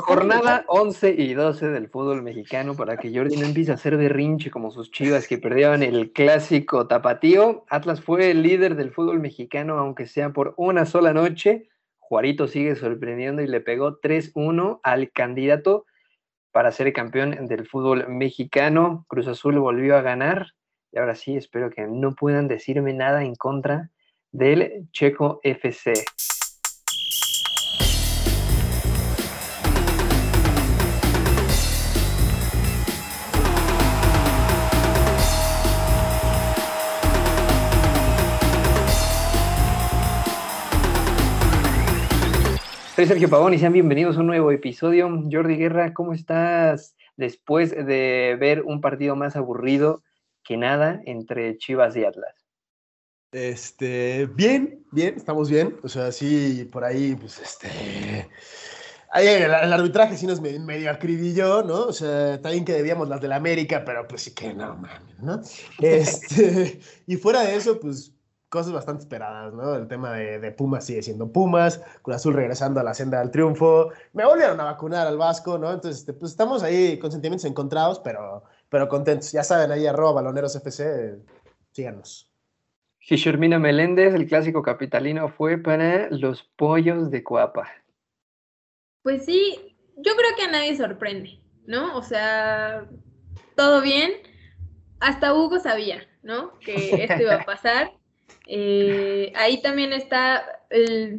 Jornada 11 y 12 del fútbol mexicano para que Jordi no empiece a hacer berrinche como sus chivas que perdieron el clásico tapatío. Atlas fue el líder del fútbol mexicano, aunque sea por una sola noche. Juarito sigue sorprendiendo y le pegó 3-1 al candidato para ser campeón del fútbol mexicano. Cruz Azul volvió a ganar y ahora sí espero que no puedan decirme nada en contra del Checo FC. Soy Sergio Pavón y sean bienvenidos a un nuevo episodio. Jordi Guerra, ¿cómo estás después de ver un partido más aburrido que nada entre Chivas y Atlas? Este, bien, bien, estamos bien. O sea, sí, por ahí, pues este. Ahí el, arbitraje sí nos medio acribilló, ¿no? O sea, también que debíamos las de la América, pero pues sí que no mames, ¿no? Este, y fuera de eso, pues cosas bastante esperadas, ¿no? El tema de, Pumas sigue siendo Pumas, Cruz Azul regresando a la senda del triunfo. Me volvieron a vacunar al Vasco, ¿no? Entonces, este, pues estamos ahí con sentimientos encontrados, pero, pero contentos. Ya saben, ahí arroba baloneros FC, síganos. Gishurmina Meléndez, el clásico capitalino, fue para los pollos de Coapa. Pues sí, yo creo que a nadie sorprende, ¿no? O sea, todo bien. Hasta Hugo sabía, ¿no? Que esto iba a pasar. Eh, ahí también está,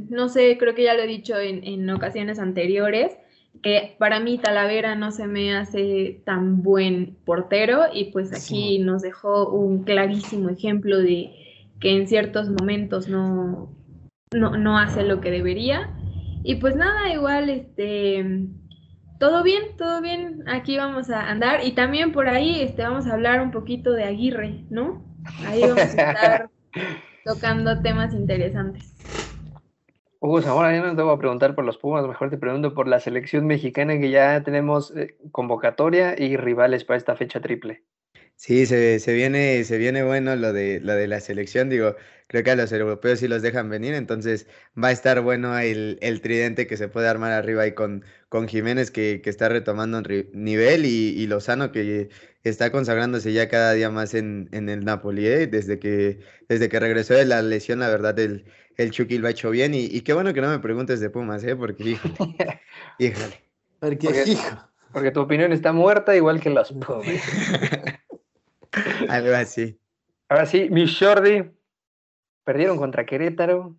no sé, creo que ya lo he dicho en, ocasiones anteriores, que para mí Talavera no se me hace tan buen portero y pues aquí nos dejó un clarísimo ejemplo de que en ciertos momentos no, no, no hace lo que debería. Y pues nada, igual, este, todo bien, todo bien, aquí vamos a andar y también por ahí este, vamos a hablar un poquito de Aguirre, ¿no? Ahí vamos a estar tocando temas interesantes. Hugo ahora ya no te voy a preguntar por los Pumas, mejor te pregunto por la selección mexicana que ya tenemos eh, convocatoria y rivales para esta fecha triple. Sí, se, se, viene, se viene bueno lo de, lo de la selección, digo, creo que a los europeos sí los dejan venir, entonces va a estar bueno el, el tridente que se puede armar arriba ahí con, con Jiménez que, que está retomando nivel y, y, Lozano que está consagrándose ya cada día más en, en el Napoli, ¿eh? desde, que, desde que regresó de la lesión, la verdad el, el Chucky lo ha hecho bien y, y qué bueno que no me preguntes de Pumas, ¿eh? porque híjole, híjole. Porque, porque, tu opinión está muerta igual que los Pumas. Algo así. Ahora sí, mi Jordi, perdieron contra Querétaro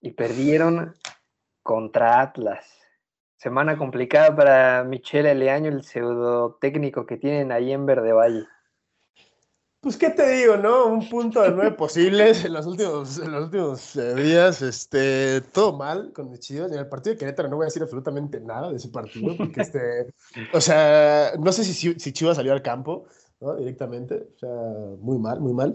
y perdieron contra Atlas. Semana complicada para Michelle Leaño, el pseudo técnico que tienen ahí en Verde Valle. Pues, ¿qué te digo, no? Un punto de nueve posibles en los últimos, en los últimos eh, días. Este, todo mal con mis chivas. En el partido de Querétaro no voy a decir absolutamente nada de ese partido, porque este, o sea, no sé si, si Chivas salió al campo. ¿No? Directamente, o sea, muy mal, muy mal.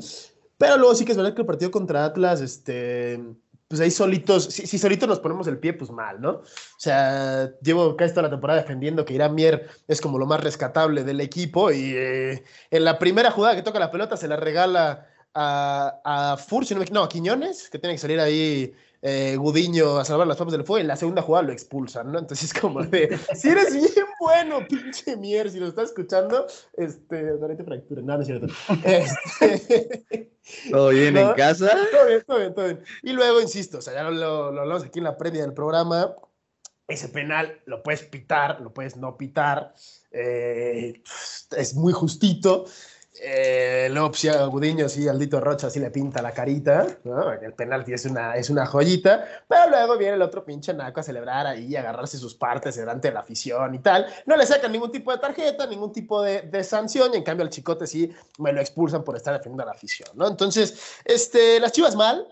Pero luego sí que es verdad que el partido contra Atlas, este, pues ahí solitos, si, solitos nos ponemos el pie, pues mal, ¿no? O sea, llevo casi toda la temporada defendiendo que Irán Mier es como lo más rescatable del equipo y eh, en la primera jugada que toca la pelota se la regala a, a Furcio, no, a Quiñones, que tiene que salir ahí eh, Gudiño a salvar las papas del fuego, y en la segunda jugada lo expulsan, ¿no? Entonces, como de, si eres bien bueno, pinche mier, si lo estás escuchando, este, ahorita fractura, no, no es cierto. Este, ¿Todo bien en casa? Todo bien, todo bien, todo bien. Y luego, insisto, o sea, ya lo, lo, hablamos aquí en la previa del programa, ese penal lo puedes pitar, lo puedes no pitar, eh, es muy justito. Eh, luego, pues, Gudiño, sí, Aldito Rocha sí le pinta la carita, ¿no? El penalti es una, es una joyita, pero luego viene el otro pinche naco a celebrar ahí, a agarrarse sus partes delante de la afición y tal. No le sacan ningún tipo de tarjeta, ningún tipo de, de sanción, y en cambio al chicote sí me lo expulsan por estar defendiendo a la afición, ¿no? Entonces, este, las chivas mal,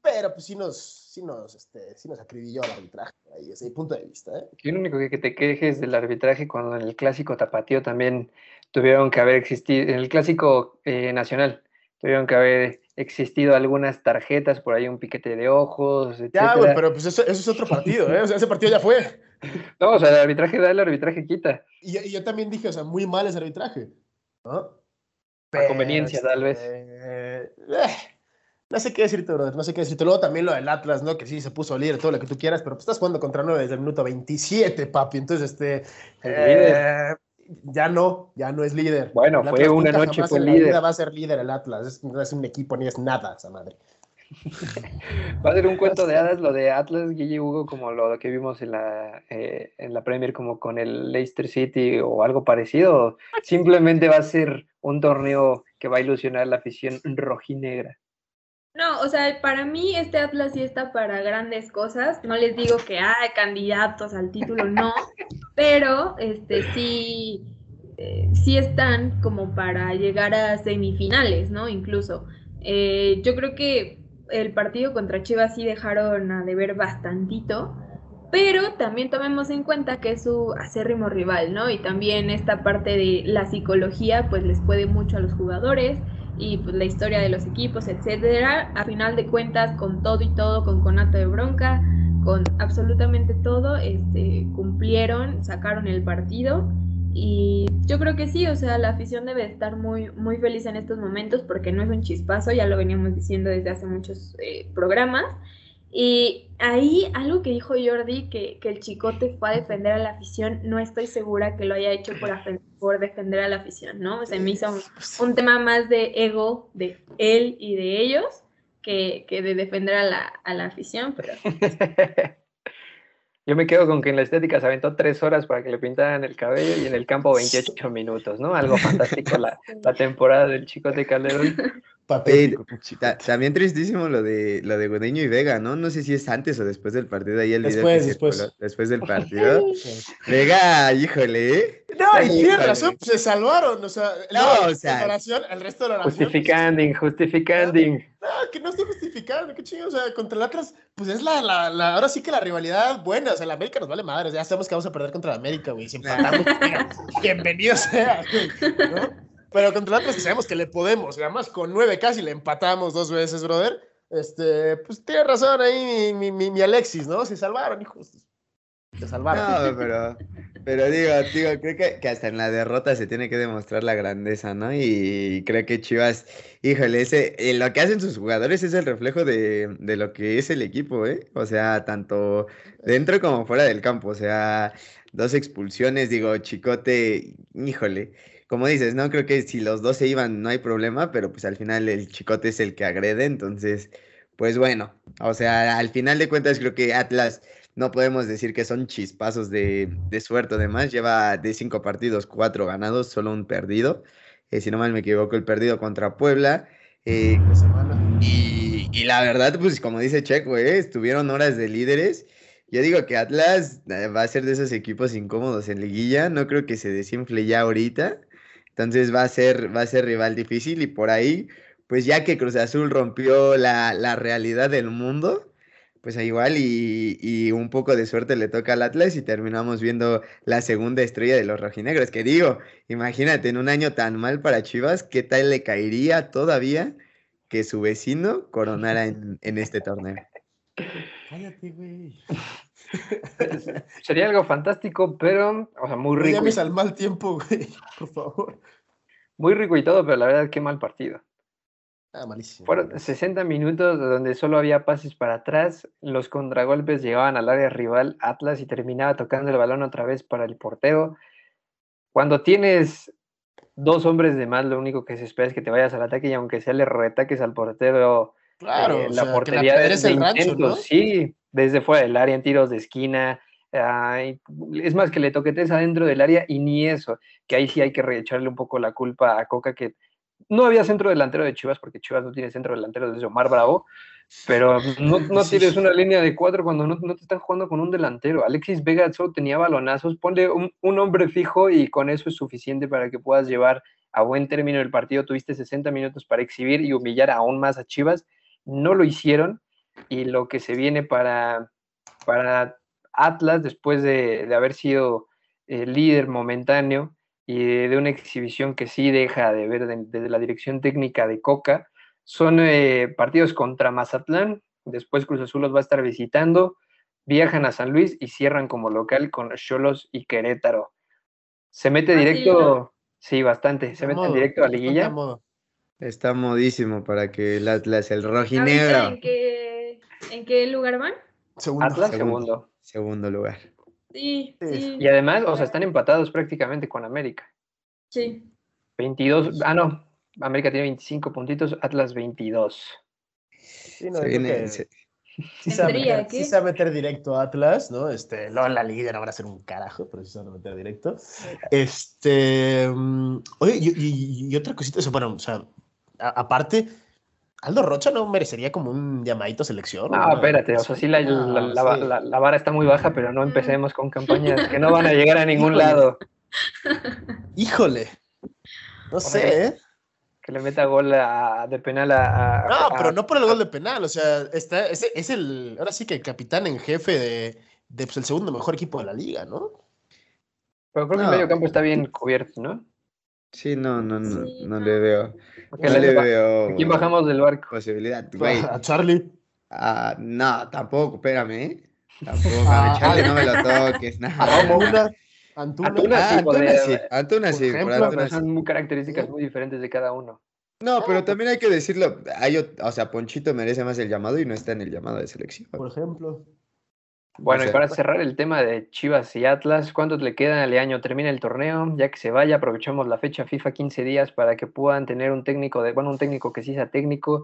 pero pues sí nos, sí nos, este, sí nos acribilló el arbitraje, ahí, mi punto de vista. ¿eh? Yo lo único que te quejes del arbitraje cuando en el clásico tapatío también tuvieron que haber existido, en el clásico eh, nacional, tuvieron que haber existido algunas tarjetas, por ahí un piquete de ojos, etc. Ya, güey, pero pues eso, es otro partido, ¿eh? O sea, ese partido ya fue. No, o sea, el arbitraje da, el arbitraje quita. Y, yo también dije, o sea, muy mal ese arbitraje, ¿no? A conveniencia, tal vez. Eh, No sé qué decirte, brother, no sé qué decirte. Luego también lo del Atlas, ¿no? Que sí se puso líder, todo lo que tú quieras, pero pues estás jugando contra 9 desde el minuto 27, papi. Entonces, este. Eh, ya no, ya no es líder. Bueno, fue una noche, fue líder. va a ser líder el Atlas. no es un equipo ni es nada, esa madre. Va a ser un cuento de hadas lo de Atlas, Guille Hugo, como lo que vimos en la, eh, en la Premier, como con el Leicester City o algo parecido. Simplemente va a ser un torneo que va a ilusionar la afición rojinegra. No, o sea, para mí este Atlas sí está para grandes cosas. No les digo que hay candidatos al título, no, pero este sí, eh, sí están como para llegar a semifinales, ¿no? Incluso. Eh, yo creo que el partido contra Chivas sí dejaron a deber bastantito, pero también tomemos en cuenta que es su acérrimo rival, ¿no? Y también esta parte de la psicología, pues les puede mucho a los jugadores y pues la historia de los equipos, etcétera. A final de cuentas, con todo y todo, con conato de bronca, con absolutamente todo, este, cumplieron, sacaron el partido y yo creo que sí, o sea, la afición debe estar muy, muy feliz en estos momentos porque no es un chispazo, ya lo veníamos diciendo desde hace muchos eh, programas. Y ahí algo que dijo Jordi, que, que, el chicote fue a defender a la afición, no estoy segura que lo haya hecho por, por defender a la afición, ¿no? Se me hizo un, tema más de ego de él y de ellos que, que de defender a la, a la afición, pero... Yo me quedo con que en la estética se aventó tres horas para que le pintaran el cabello y en el campo 28 minutos, ¿no? Algo fantástico la, la temporada del chico Calderón. también tristísimo lo de lo de Gudeño y Vega, ¿no? No sé si es antes o después del partido. Ahí el después, después. después del partido. Vega, híjole. ¿eh? No, y tiene razón, pues, se salvaron. O sea, no, o sea, el resto de la oración. Justificando, justificando. No, que no estoy justificando, qué chingo. O sea, contra el Atlas, pues es la, la, la, ahora sí que la rivalidad buena. O sea, la América nos vale madre. Ya sabemos que vamos a perder contra la América, güey. Si empatamos, bienvenido sea, ¿no? Pero contra el que sabemos que le podemos, además con nueve casi le empatamos dos veces, brother. Este, pues tiene razón ahí mi, mi, mi Alexis, ¿no? Se salvaron, hijos. Se salvaron. No, pero, pero digo, digo, creo que, que, hasta en la derrota se tiene que demostrar la grandeza, ¿no? Y creo que Chivas, híjole, ese, eh, lo que hacen sus jugadores es el reflejo de, de lo que es el equipo, ¿eh? O sea, tanto dentro como fuera del campo, o sea, dos expulsiones, digo, Chicote, híjole como dices, ¿no? Creo que si los dos se iban no hay problema, pero pues al final el chicote es el que agrede, entonces, pues bueno, o sea, al final de cuentas creo que Atlas no podemos decir que son chispazos de, de suerte, además lleva de cinco partidos, cuatro ganados, solo un perdido, eh, si no mal me equivoco, el perdido contra Puebla. Eh, y, la verdad, pues como dice Checo, eh, estuvieron horas de líderes. Yo digo que Atlas eh, va a ser de esos equipos incómodos en liguilla. No creo que se desinfle ya ahorita. Entonces va a ser, va a ser rival difícil y por ahí, pues ya que Cruz Azul rompió la, la realidad del mundo, pues igual y, y, un poco de suerte le toca al Atlas y terminamos viendo la segunda estrella de los rojinegros. Que digo, imagínate, en un año tan mal para Chivas, ¿qué tal le caería todavía que su vecino coronara en, en este torneo? Cállate, güey. Sería algo fantástico, pero, o sea, muy rico. No llames al mal tiempo, güey, por favor. Muy rico y todo, pero la verdad, qué mal partido. Ah, malísimo. Fueron 60 minutos donde solo había pases para atrás, los contragolpes llegaban al área rival Atlas y terminaba tocando el balón otra vez para el portero. Cuando tienes dos hombres de más, lo único que se espera es que te vayas al ataque y aunque sea le retaques al portero Claro, eh, la portería de, el rancho, sí, desde fuera del área, en tiros de esquina. es más que le toquetes adentro del área y ni eso, que ahí sí hay que echarle un poco la culpa a Coca, que no había centro delantero de Chivas, porque Chivas no tiene centro delantero desde Omar Bravo, pero no, no tienes una línea de cuatro cuando no, no, te están jugando con un delantero. Alexis Vega solo tenía balonazos, ponle un, un, hombre fijo y con eso es suficiente para que puedas llevar a buen término el partido. Tuviste 60 minutos para exhibir y humillar aún más a Chivas no lo hicieron y lo que se viene para, para Atlas después de, haber sido el líder momentáneo y de, una exhibición que sí deja de ver desde la dirección técnica de Coca, son eh, partidos contra Mazatlán, después Cruz Azul los va a estar visitando, viajan a San Luis y cierran como local con Cholos y Querétaro. Se mete directo, sí, bastante, se mete directo a liguilla. Está modísimo para que el Atlas, el ¿Ahorita rojinegro, en qué, en qué lugar van? Segundo. Atlas Segundo. segundo. segundo lugar. Sí, Sí. Y además, o sea, están empatados prácticamente con América. sí. 22, ah, no, América tiene 25 puntitos, Atlas 22. Sí, no, Se viene- sí se, va meter, sí se va a meter directo a Atlas, ¿no? Este, en la liga no van a hacer un carajo, pero sí se van a meter directo. Este, mm, oye, y, y- y otra cosita, bueno, o sea, a- aparte, Aldo Rocha no merecería como un llamadito selección. No, ¿no? espérate, o sea, sí la, la- Ah, la- sí. la- la vara está muy baja, pero no empecemos con campañas que no van a llegar a ningún Híjole. lado. Híjole. No sé, ¿eh? Que le meta gol a- de penal a... a- No, a- pero no por el gol de penal, o sea, está, es, es el, ahora sí que el capitán en jefe de, de pues, el segundo mejor equipo de la liga, ¿no? Pero creo que el medio campo está bien cubierto, ¿no? Sí, no, no, no, Sí, no no. le veo. No le- veo ¿a quién bajamos del barco? posibilidad, güey. A Charlie. Ah, no, tampoco, espérame, ¿eh? Tampoco, Ah, a Charlie ah. no me lo toques, no. Antuna. Antuna. Antuna Ah, sí Antuna podría- sí, Antuna por sí, por ejemplo, Antuna son muy características muy diferentes de cada uno. No, pero también hay que decirlo, hay, o sea, Ponchito merece más el llamado y no está en el llamado de selección. Por ejemplo. Bueno, y para cerrar el tema de Chivas y Atlas, ¿cuánto le queda al año? Termina el torneo, ya que se vaya, aprovechamos la fecha FIFA 15 días para que puedan tener un técnico de, bueno, un técnico que sí sea técnico.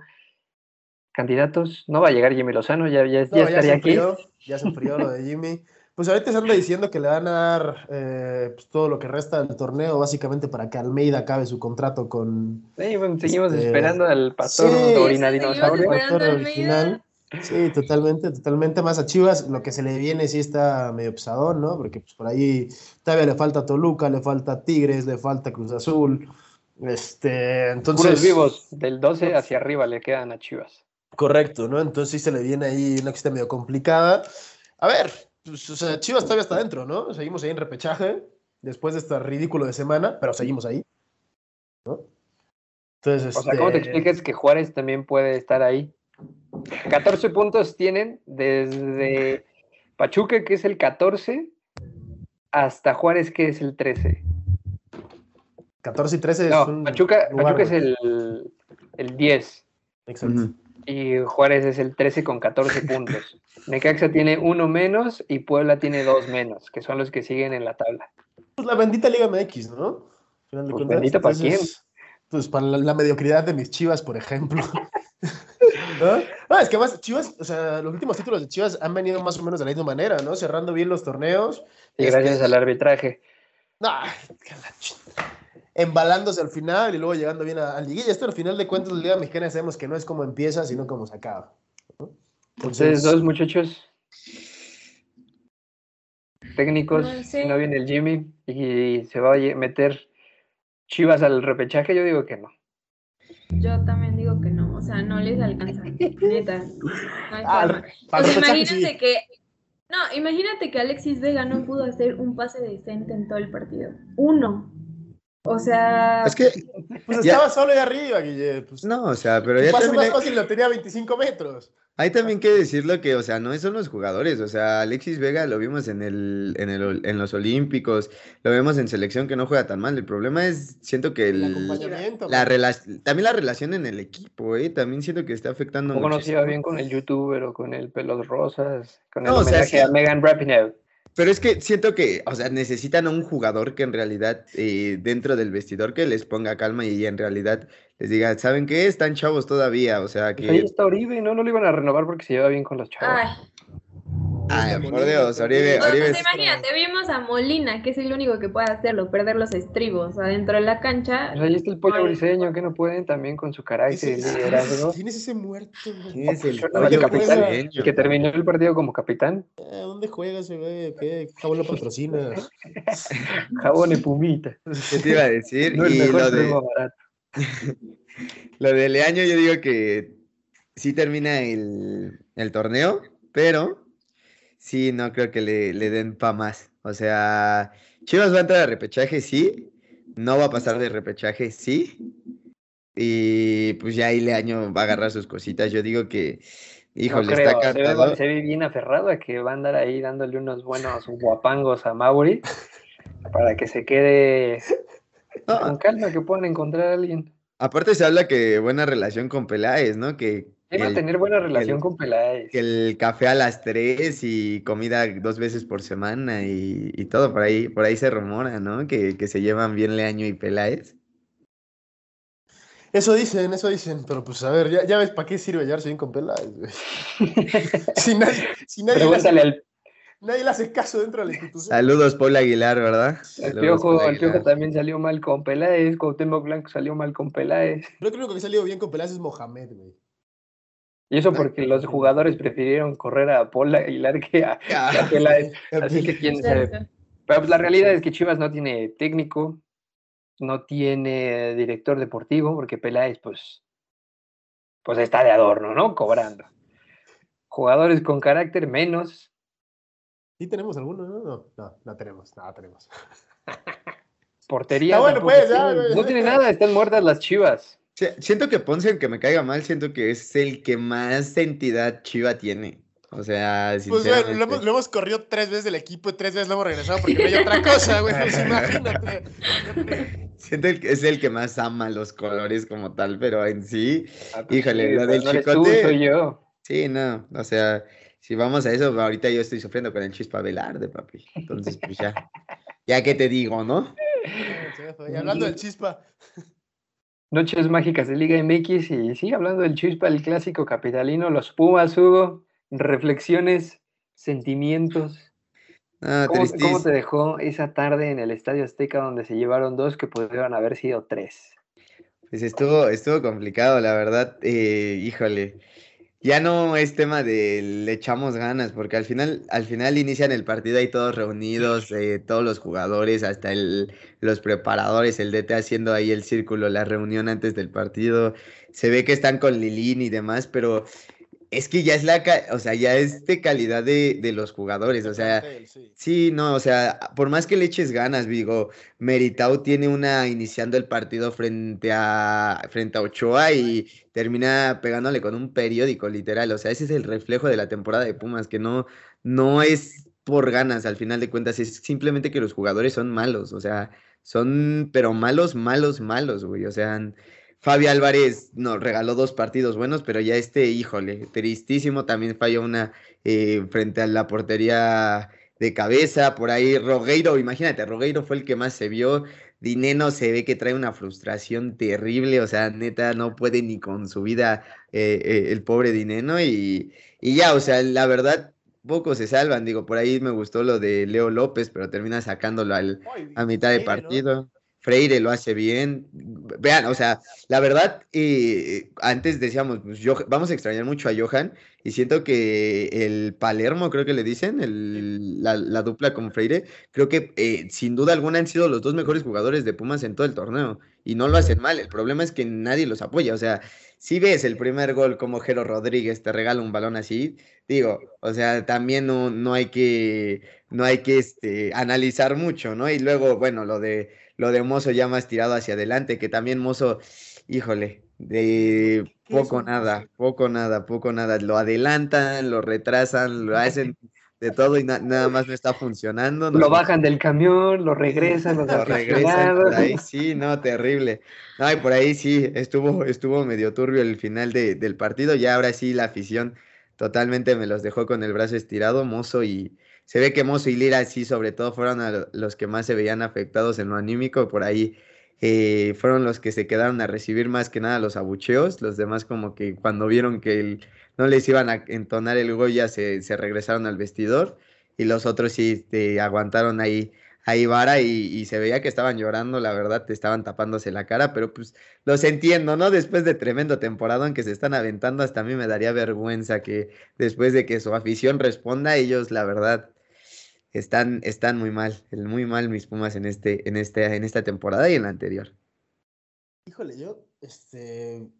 Candidatos, no va a llegar Jimmy Lozano, ya, ya, No, ya ya, se estaría aquí. enfrió, ya se enfrió lo de Jimmy. Pues ahorita se anda diciendo que le van a dar eh, pues, todo lo que resta del torneo, básicamente para que Almeida acabe su contrato con Sí, bueno, seguimos Este, esperando al pastor sí. Dorina Dinosaurio. a original. Sí, totalmente, totalmente. Más a Chivas, lo que se le viene sí está medio pesadón, ¿no? Porque pues, por ahí todavía le falta Toluca, le falta Tigres, le falta Cruz Azul. Este, entonces. Puros vivos, del 12 hacia arriba le quedan a Chivas. Correcto, ¿no? Entonces sí se le viene ahí una cosita medio complicada. A ver, pues, o sea, Chivas todavía está dentro, ¿no? Seguimos ahí en repechaje, después de este ridículo de semana, pero seguimos ahí, ¿no? Entonces, O sea, ¿cómo te este, explicas que Juárez también puede estar ahí? 14 puntos tienen desde Pachuca, que es el 14, hasta Juárez, que es el 13. 14 y 13 es No, un Pachuca, lugar, Pachuca es el, el 10 Exacto. Y Juárez es el 13 con 14 puntos. Necaxa tiene uno menos y Puebla tiene dos menos, que son los que siguen en la tabla. Pues la bendita Liga MX, ¿no? Al final de Pues cuentas, bendita ¿pa' entonces, Pues para la, la mediocridad de mis Chivas, por ejemplo. ¿No? No, es que más Chivas, o sea, los últimos títulos de Chivas han venido más o menos de la misma manera, ¿no? Cerrando bien los torneos. Y gracias Este, al arbitraje. Ch- embalándose al final y luego llegando bien a, a liguilla. Esto al final de cuentas, la Liga Mexicana sabemos que no es como empieza, sino como se acaba. ¿no? Ustedes dos muchachos técnicos, No sé. no viene el Jimmy y se va a meter Chivas al repechaje, yo digo que no. Yo también digo que no, o sea, no les alcanza, neta. No hay Ah, forma. al O sea, repechaje imagínate que. No, imagínate que Alexis Vega no pudo hacer un pase decente en todo el partido. Uno. O sea. Es que, Pues Ya. estaba solo ahí arriba, Guille. Pues, no, o sea, pero ya también más hay, fácil lo tenía a 25 metros. hay también que decirlo que, o sea, no son los jugadores, o sea, Alexis Vega lo vimos en el, en el, en los Olímpicos, lo vemos en selección que no juega tan mal. El problema es, siento que El el, acompañamiento. la rela- también la relación en el equipo, ¿eh? También siento que está afectando no muchísimo. bien con el youtuber o con el pelos rosas, con el No, o sea, homenaje sí. a Megan Rapinoe. Pero es que siento que, o sea, necesitan a un jugador que en realidad eh, dentro del vestidor que les ponga calma y en realidad les diga, ¿saben qué? Están chavos todavía, o sea Pues ahí que... está Oribe, ¿no? No lo iban a renovar porque se lleva bien con los chavos. Ay. Ay, por Dios, Oribe, Oribe pues es- imagínate, vimos a Molina, que es el único que puede hacerlo, perder los estribos adentro de la cancha. Pues ahí está el pollo briseño, que no pueden también con su carácter y liderazgo. ¿Quién es ese muerto? güey? ¿Quién es el pollo capitán? El que terminó el partido como capitán. Eh, ¿Dónde juega ese güey? ¿Qué jabón lo patrocina? Jabón y pumita. ¿Qué te iba a decir? No el y mejor, lo de, más barato. lo de Leaño, yo digo que sí termina el, el torneo, pero sí, no creo que le, le den pa' más. O sea, Chivas va a entrar a repechaje, sí. No va a pasar de repechaje, sí. Y pues ya ahí Leaño va a agarrar sus cositas. Yo digo que, híjole, no está se cantado. se ve bien aferrado a que va a andar ahí dándole unos buenos guapangos a Mauri para que se quede No, con calma, que puedan encontrar a alguien. Aparte se habla que buena relación con Peláez, ¿no? Que, Iba a el, tener buena relación el- con Peláez. que el café a las tres y comida dos veces por semana y, y todo, por ahí, por ahí se rumora, ¿no? Que, que se llevan bien Leaño y Peláez. Eso dicen, eso dicen, pero pues a ver, ya, ya ves para qué sirve llevarse bien con Peláez, güey. si nadie, si nadie, le Pregúntale hace, al, nadie le hace caso dentro de la institución. Saludos, Paul Aguilar, ¿verdad? Saludos, Piojo, también salió mal con Peláez, Cuauhtémoc Blanco salió mal con Peláez. Creo que lo único que ha salido bien con Peláez es Mohamed, güey. Y eso porque los jugadores prefirieron correr a Paul Aguilar que a, que a Peláez. Así que quién sabe. Pero pues, la realidad es que Chivas no tiene técnico, no tiene director deportivo, porque Peláez, pues, pues está de adorno, ¿no? Cobrando. Jugadores con carácter menos. ¿Sí tenemos alguno? No, no, no, no tenemos, nada tenemos. Portería. Está bueno, pues, ya, no tiene nada, están muertas las Chivas. Sí, Siento que Ponce, aunque me caiga mal, siento que es el que más entidad chiva tiene. O sea, Pues bueno, sinceramente. lo hemos, lo hemos corrido tres veces del equipo y tres veces lo hemos regresado porque no hay otra cosa, güey. Pues imagínate. Siento que es el que más ama los colores como tal, pero en sí, Ah, pues Híjole, sí, lo pues del no eres tú, chicote. soy yo. sí, no, o sea, si vamos a eso, ahorita yo estoy sufriendo con el chispa Velarde, papi. Entonces, pues ya, ya que te digo, ¿no? Y hablando del chispa, Noches mágicas de Liga MX y sí, hablando del chispa, el clásico capitalino, los Pumas, Hugo, reflexiones, sentimientos. No, ¿Cómo, cómo te dejó esa tarde en el Estadio Azteca donde se llevaron dos que pudieron haber sido tres? Pues estuvo, estuvo complicado, la verdad, eh, híjole. Ya no es tema de le echamos ganas, porque al final, al final inician el partido ahí todos reunidos, eh, todos los jugadores, hasta el, los preparadores, el DT haciendo ahí el círculo, la reunión antes del partido. Se ve que están con Lilín y demás, pero es que ya es la, ca- o sea, ya es de calidad de, de los jugadores, o sea, sí. Sí, no, o sea, por más que le eches ganas, digo, Meritao tiene una iniciando el partido frente a frente a Ochoa y termina pegándole con un periódico, literal. O sea, ese es el reflejo de la temporada de Pumas, que no, no es por ganas, al final de cuentas, es simplemente que los jugadores son malos, o sea, son, pero malos, malos, malos, güey. O sea, Fabi Álvarez nos regaló dos partidos buenos, pero ya este, híjole, tristísimo, también falló una eh, frente a la portería de cabeza, por ahí Rogueiro, imagínate, Rogueiro fue el que más se vio, Dineno se ve que trae una frustración terrible, o sea, neta, no puede ni con su vida eh, eh, el pobre Dineno y, y ya, o sea, la verdad, pocos se salvan, digo, por ahí me gustó lo de Leo López, pero termina sacándolo al, a mitad de partido. Freire lo hace bien. Vean, o sea, la verdad, antes decíamos, pues, Joh- vamos a extrañar mucho a Johan y siento que el Palermo, creo que le dicen, el- la, la dupla con Freire, creo que eh, sin duda alguna han sido los dos mejores jugadores de Pumas en todo el torneo y no lo hacen mal. El problema es que nadie los apoya. O sea, si ves el primer gol como Jero Rodríguez te regala un balón así, digo, o sea, también no, no hay que, no hay que este, analizar mucho, ¿no? Y luego, bueno, lo de lo de Mozo ya más tirado hacia adelante, que también Mozo, híjole, de ¿Qué es poco nada, poco nada, poco nada. Lo adelantan, lo retrasan, lo hacen de todo y na- nada más no está funcionando. Lo bajan del camión, lo regresan, los lo regresan por ahí, sí, no, terrible. No, y por ahí sí, estuvo, estuvo medio turbio el final de- del partido, ya ahora sí la afición totalmente me los dejó con el brazo estirado, Mozo y se ve que Mozo y Lira sí, sobre todo fueron los que más se veían afectados en lo anímico, por ahí eh, fueron los que se quedaron a recibir más que nada los abucheos, los demás como que cuando vieron que no les iban a entonar el gol ya se, se regresaron al vestidor y los otros sí este, aguantaron ahí ahí vara y, y se veía que estaban llorando, la verdad, te estaban tapándose la cara, pero pues los entiendo, ¿no? Después de tremendo temporada en que se están aventando, hasta a mí me daría vergüenza que después de que su afición responda, ellos, la verdad, están, están muy mal, muy mal mis Pumas en este, en este, en esta temporada y en la anterior. Híjole, yo, este,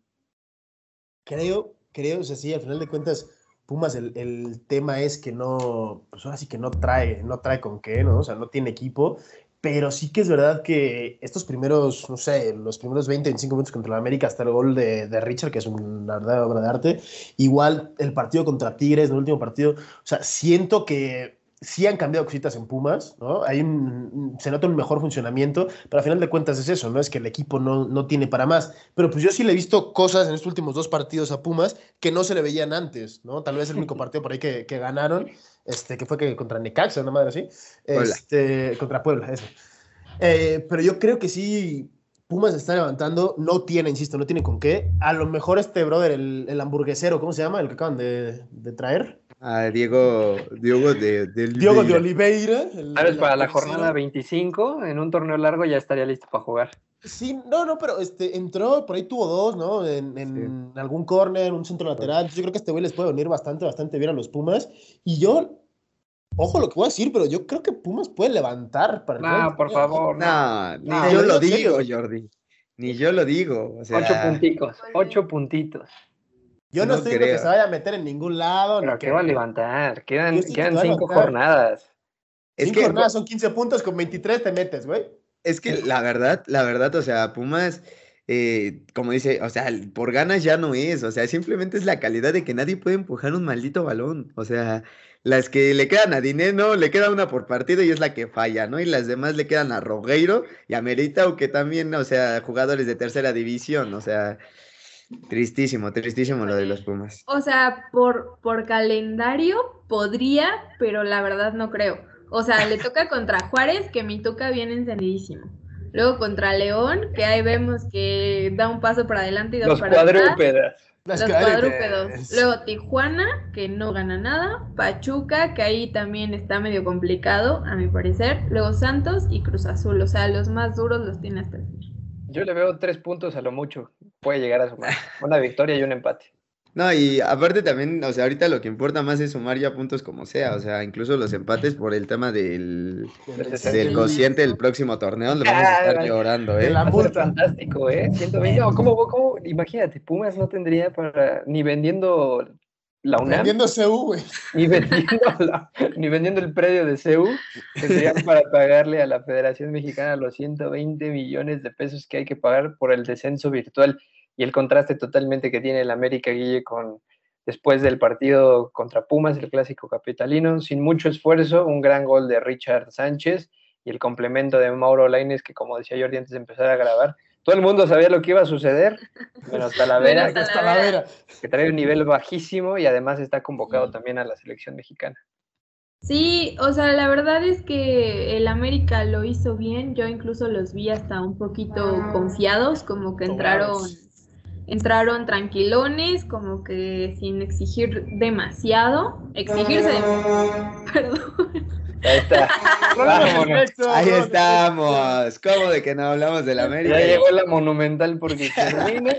creo, creo, o sea, sí, al final de cuentas, Pumas, el, el tema es que no, pues ahora sí que no trae, no trae con qué, ¿no? O sea, no tiene equipo, pero sí que es verdad que estos primeros, no sé, los primeros 20, 25 minutos contra la América, hasta el gol de, de Richard, que es una verdadera obra de arte, igual el partido contra Tigres, el último partido, o sea, siento que sí han cambiado cositas en Pumas, ¿no? Hay un, se nota un mejor funcionamiento, pero al final de cuentas es eso, ¿no? Es que el equipo no, no tiene para más. Pero pues yo sí le he visto cosas en estos últimos dos partidos a Pumas que no se le veían antes, ¿no? Tal vez el único partido por ahí que, que ganaron, este, que fue que contra Necaxa, una madre así. Este, contra Puebla, eso. Eh, pero yo creo que sí, Pumas está levantando, no tiene, insisto, no tiene con qué. A lo mejor este brother, el, el hamburguesero, ¿cómo se llama? El que acaban de, de traer. A Diego, Diego de, de Diego de Oliveira. El, para la jornada 25, en un torneo largo ya estaría listo para jugar. Sí, no, no, pero este, entró, por ahí tuvo dos, ¿no? En, en algún córner, en un centro lateral. Yo creo que este güey les puede unir bastante, bastante bien a los Pumas. Y yo, ojo lo que voy a decir, pero yo creo que Pumas puede levantar para No, por favor. No, ni yo lo digo, Jordi. Ni yo lo digo. O sea... Ocho puntitos, ocho puntitos. Yo no, estoy diciendo que se vaya a meter en ningún lado. Pero que va a levantar. Quedan, quedan cinco jornadas. cinco jornadas son 15 puntos, con 23 te metes, güey. Es que la verdad, la verdad, o sea, Pumas, eh, como dice, o sea, por ganas ya no es, o sea, simplemente es la calidad de que nadie puede empujar un maldito balón. O sea, las que le quedan a Dinero, le queda una por partido y es la que falla, ¿no? Y las demás le quedan a Rogueiro y a Merita, o que también, o sea, jugadores de tercera división, o sea, Tristísimo, tristísimo lo de los Pumas. O sea, por, por calendario podría, pero la verdad no creo. O sea, le toca contra Juárez, que mi toca viene encendidísimo. Luego contra León, que ahí vemos que da un paso para adelante y dos los para cuadrúpedos. Los cuadrúpedos. Luego Tijuana, que no gana nada. Pachuca, que ahí también está medio complicado, a mi parecer. Luego Santos y Cruz Azul. O sea, los más duros los tiene hasta el final. Yo le veo tres puntos a lo mucho. Puede llegar a sumar una victoria y un empate. No, y aparte también, o sea, ahorita lo que importa más es sumar ya puntos como sea, o sea, incluso los empates por el tema del, del cociente del próximo torneo, lo vamos a estar llorando, ¿eh? El amor fantástico, ¿eh? 120, ¿cómo, cómo, imagínate, Pumas no tendría para, ni vendiendo la UNAM. Vendiendo. Ni vendiendo, ni vendiendo el predio de CEU, tendrían para pagarle a la Federación Mexicana los 120 millones de pesos que hay que pagar por el descenso virtual y el contraste totalmente que tiene el América Guille con después del partido contra Pumas, el clásico capitalino, sin mucho esfuerzo, un gran gol de Richard Sánchez y el complemento de Mauro Laines, que como decía Jordi antes de empezar a grabar, todo el mundo sabía lo que iba a suceder, menos Talavera, Menos Talavera. que trae un nivel bajísimo y además está convocado también a la selección mexicana. Sí, o sea, la verdad es que el América lo hizo bien. Yo incluso los vi hasta un poquito confiados, como que entraron, entraron tranquilones, como que sin exigir demasiado. Exigirse, perdón. Ahí está. Vámonos. Ahí estamos. ¿Cómo de que no hablamos del América? Ya llegó la monumental porque termina.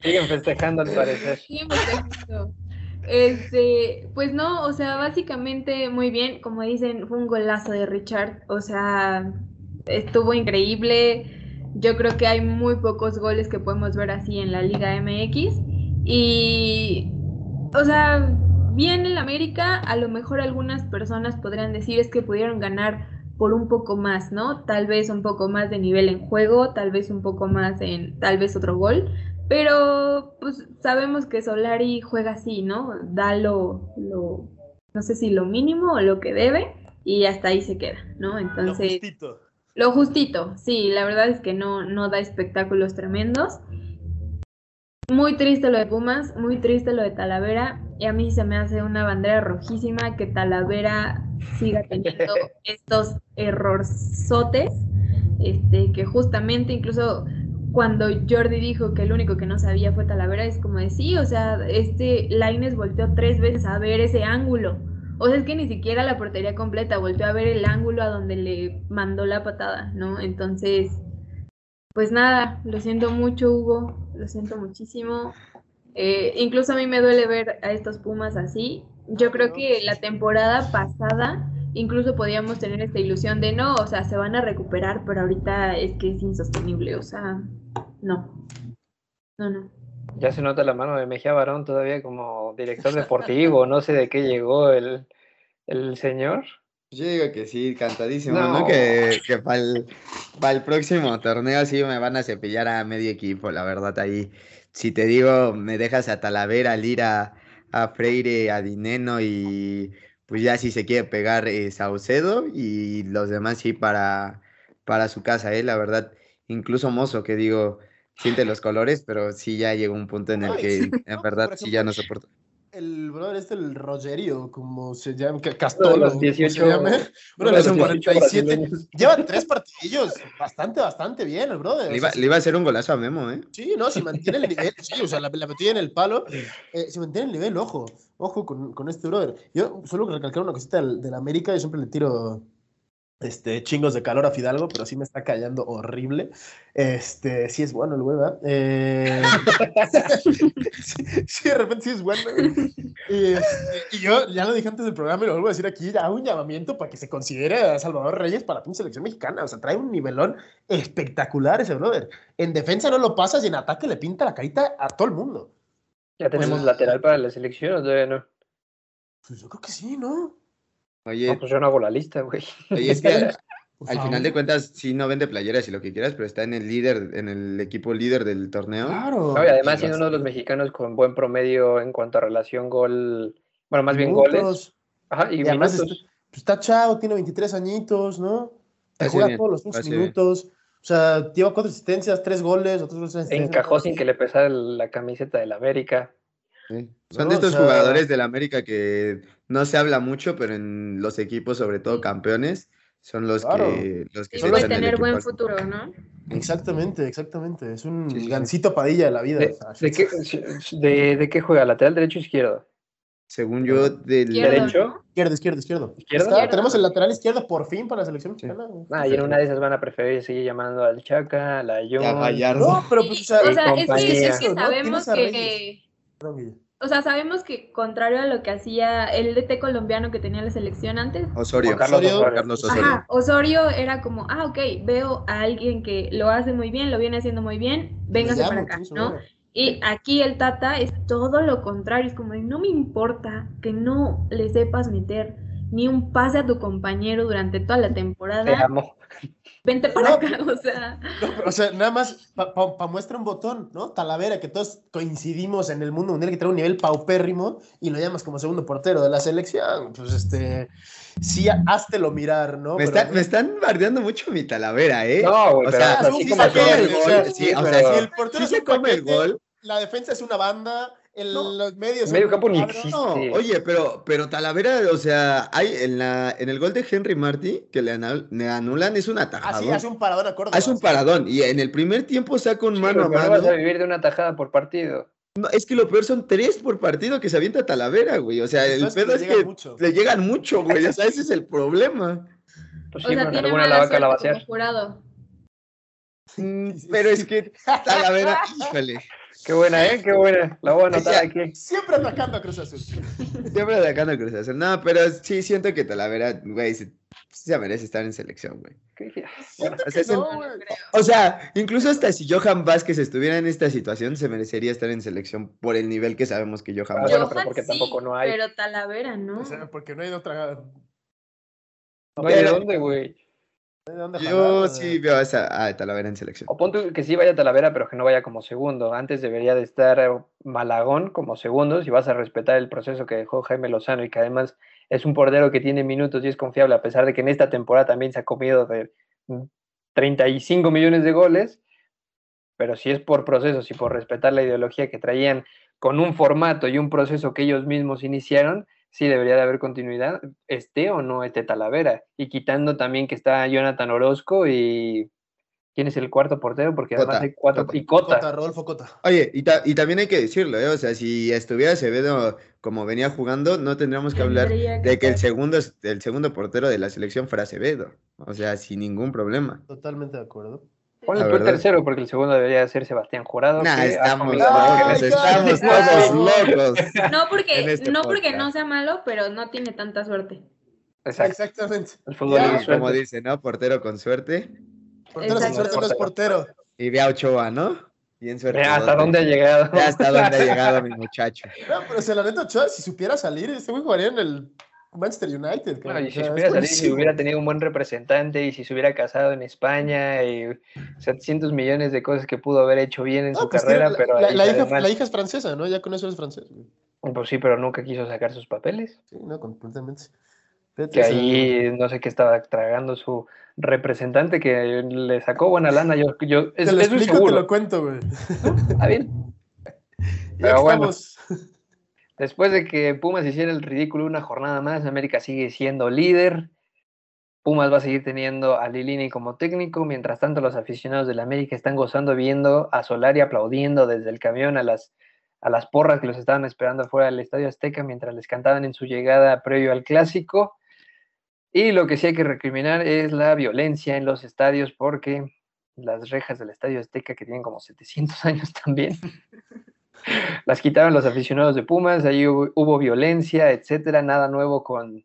Siguen festejando al parecer. Festejando. Este, pues no, o sea, básicamente muy bien, como dicen, fue un golazo de Richard, o sea, estuvo increíble. Yo creo que hay muy pocos goles que podemos ver así en la Liga MX y, o sea, bien el América, a lo mejor algunas personas podrían decir es que pudieron ganar por un poco más, ¿no? Tal vez un poco más de nivel en juego, tal vez un poco más en, tal vez otro gol, pero pues sabemos que Solari juega así, ¿no? Da lo, lo no sé si lo mínimo o lo que debe y hasta ahí se queda, ¿no? Entonces... Lo justito. Lo justito, sí, la verdad es que no, no da espectáculos tremendos. Muy triste lo de Pumas, muy triste lo de Talavera. Y a mí se me hace una bandera rojísima que Talavera siga teniendo estos errorzotes. Este, que justamente incluso cuando Jordi dijo que el único que no sabía fue Talavera, es como de sí, o sea, este Laines volteó tres veces a ver ese ángulo. O sea, es que ni siquiera la portería completa volteó a ver el ángulo a donde le mandó la patada, ¿no? Entonces, pues nada, lo siento mucho, Hugo, lo siento muchísimo. Eh, incluso a mí me duele ver a estos Pumas así. Yo creo que la temporada pasada incluso podíamos tener esta ilusión de no, o sea, se van a recuperar, pero ahorita es que es insostenible, o sea, no. No, no. Ya se nota la mano de Mejía Barón todavía como director deportivo, no sé de qué llegó el, el señor. Yo digo que sí, cantadísimo, ¿no? Que, que para el, próximo torneo sí me van a cepillar a medio equipo, la verdad, ahí. Si te digo, me dejas a Talavera, a Lira, a Freire, a Dineno y pues ya si se quiere pegar eh, Saucedo y los demás sí para, para su casa, ¿eh? La verdad, incluso Mozo, que digo, siente los colores, pero sí ya llegó un punto en el que en verdad sí ya no soporto. El brother este, el Rogerio, como se llama, que Uno de Castolo, los como 18 se llame, uno de los los 18 47. brasileños. Lleva tres partidillos, bastante, bastante bien el brother. Le o iba, sea, le iba a hacer un golazo a Memo, ¿eh? Sí, no, si mantiene el nivel, sí, o sea, la, la metida en el palo, eh, si mantiene el nivel, ojo, ojo con, con este brother. Yo solo recalcar una cosita del, del América, yo siempre le tiro este, chingos de calor a Fidalgo, pero sí me está callando horrible. Este, sí es bueno el ¿verdad? Eh, sí, sí, de repente sí es bueno. Y, este, y yo ya lo dije antes del programa y lo vuelvo a decir aquí, ya un llamamiento para que se considere a Salvador Reyes para la selección mexicana. O sea, trae un nivelón espectacular ese brother. En defensa no lo pasas y en ataque le pinta la carita a todo el mundo. ¿Ya tenemos Pues, lateral para la selección o todavía no? Pues yo creo que sí, ¿no? Oye, No, pues yo no hago la lista, güey. oye, es que al, al final de cuentas sí no vende playeras y lo que quieras, pero está en el líder, en el equipo líder del torneo. Claro. No, y además siendo uno de los mexicanos con buen promedio en cuanto a relación gol, bueno, más bien goles. Ajá, y, Y además está, pues está chavo, tiene 23 añitos, ¿no? Te juega bien, todos los 15 hace bien. minutos. O sea, lleva cuatro asistencias, tres goles, otros goles. Encajó sin que le pesara la camiseta del América. Sí. Son No, de o estos sea- jugadores del América que no se habla mucho, pero en los equipos, sobre todo campeones, son los Claro. que los que Y se echan el tener buen futuro, ¿no? Exactamente, exactamente. Es un Sí, sí, sí. gancito padilla de la vida. ¿De, o sea, de qué, de, de qué juega? ¿Lateral derecho o izquierdo? Según yo, del derecho. Izquierdo, izquierdo, izquierdo. ¿Izquierdo? Está, Izquierdo. tenemos el lateral izquierdo por fin para la selección Sí. mexicana. Ah, y en una de esas van a preferir seguir llamando al Chaca, a la Jun. Gallardo. No, pero pues, o sea, O sea, es que, compañía. es que eso, ¿no? sabemos a que, Perdón. O sea, sabemos que contrario a lo que hacía el DT colombiano que tenía la selección antes, Osorio. Carlos Osorio. Carlos Osorio. Ajá, Osorio era como, ah, ok, veo a alguien que lo hace muy bien, lo viene haciendo muy bien, véngase para acá, ¿no? Y aquí el Tata es todo lo contrario, es como no me importa que no le sepas meter ni un pase a tu compañero durante toda la Te temporada, amo. vente para No. acá, o sea, No, pero, o sea, nada más para muestra un botón, ¿no? Talavera, que todos coincidimos en el mundo mundial que trae un nivel paupérrimo y lo llamas como segundo portero de la selección. Pues este, sí, háztelo mirar, ¿no? Me, Pero- están, me están bardeando mucho mi Talavera, ¿eh? No, güey, O pero sea, así sí como se todo come el gol, gol, sí, sí, o sea, Si el portero Sí se come el gol. La defensa es una banda, el, No. los medios. El medio son- campo ni A ver, existe. No, Sí. oye, pero, pero Talavera, o sea, hay en la, en el gol de Henry Martí que le, anul- le anulan, es un atajador. Así, hace un paradón a Córdoba. Hace un paradón. Y en el primer tiempo saca un Sí, mano a pero no mano. vas a vivir de una tajada por partido. No, es que lo peor son tres por partido que se avienta Talavera, güey. O sea, el Entonces, pedo le es que mucho. le llegan mucho, güey. O sea, ese es el problema. Pues o sí, sea, tiene alguna la mala va a jurado. Mm, Pero es que Talavera, híjole. Qué buena, ¿eh? Qué buena. La voy a anotar aquí. Siempre atacando a Cruz Azul. Siempre atacando a Cruz Azul. No, pero sí siento que Talavera, güey, se, se merece estar en selección, güey. ¿Qué- Siento o sea, no, No, no güey. creo. O sea, incluso hasta si Johan Vázquez estuviera en esta situación, se merecería estar en selección por el nivel que sabemos que Johan Vázquez. bueno, pero porque sí, tampoco no hay. Pero Talavera no. O sea, porque no hay de otra. No hay de dónde, güey. Yo sí veo a, esa- a Talavera en selección. O pon tú que sí vaya a Talavera, pero que no vaya como segundo. Antes debería de estar eh, Malagón como segundo, si vas a respetar el proceso que dejó Jaime Lozano y que además es un portero que tiene minutos y es confiable, a pesar de que en esta temporada también se ha comido de mm, 35 millones de goles. Pero si es por procesos y por respetar la ideología que traían con un formato y un proceso que ellos mismos iniciaron, sí debería de haber continuidad, esté o no esté Talavera. Y quitando también que está Jonathan Orozco y. ¿Quién es el cuarto portero? Porque además hay cuatro. Cota. Y Cota. Cota, Rodolfo Cota. Oye, y, ta- y también hay que decirlo, ¿eh? O sea, si estuviera Acevedo como venía jugando, no tendríamos que hablar de que el segundo, el segundo portero de la selección fuera Acevedo. O sea, sin ningún problema. Totalmente de acuerdo. Ponle tú el verdad. tercero, porque el segundo debería ser Sebastián Jurado. Nah, que estamos locos, estamos todos locos. No en porque, este no porque no sea malo, pero no tiene tanta suerte. Exacto. Exactamente. El fútbol Ya, como dice, ¿no? Portero con suerte. Portero Exacto. suerte no es portero. Y ve a Ochoa, ¿no? Bien suerte. Hasta dónde ha llegado. Ya hasta dónde ha llegado mi muchacho. No, pero si la neta, Ochoa, si supiera salir, este güey jugaría en el Manchester United. Bueno, y si es salir, si buenísimo. hubiera tenido un buen representante y si se hubiera casado en España y 700 millones de cosas que pudo haber hecho bien en No, su pues carrera, tiene- pero la, la hija, la es francesa, ¿no? Ya con eso es francés. güey. Pues sí, pero nunca quiso sacar sus papeles. Sí, no, completamente. Fíjate, que ahí no sé qué estaba tragando su representante que le sacó buena lana. Yo, yo es, te lo explico, seguro. te lo cuento, güey. Está bien. Pero bueno, después de que Pumas hiciera el ridículo una jornada más, América sigue siendo líder. Pumas va a seguir teniendo a Lilini como técnico, mientras tanto los aficionados del América están gozando viendo a Solari aplaudiendo desde el camión a las, a las porras que los estaban esperando fuera del Estadio Azteca mientras les cantaban en su llegada previo al clásico. Y lo que sí hay que recriminar es la violencia en los estadios porque las rejas del Estadio Azteca, que tienen como 700 años también, las quitaron los aficionados de Pumas, ahí hubo, violencia, etcétera, nada nuevo con,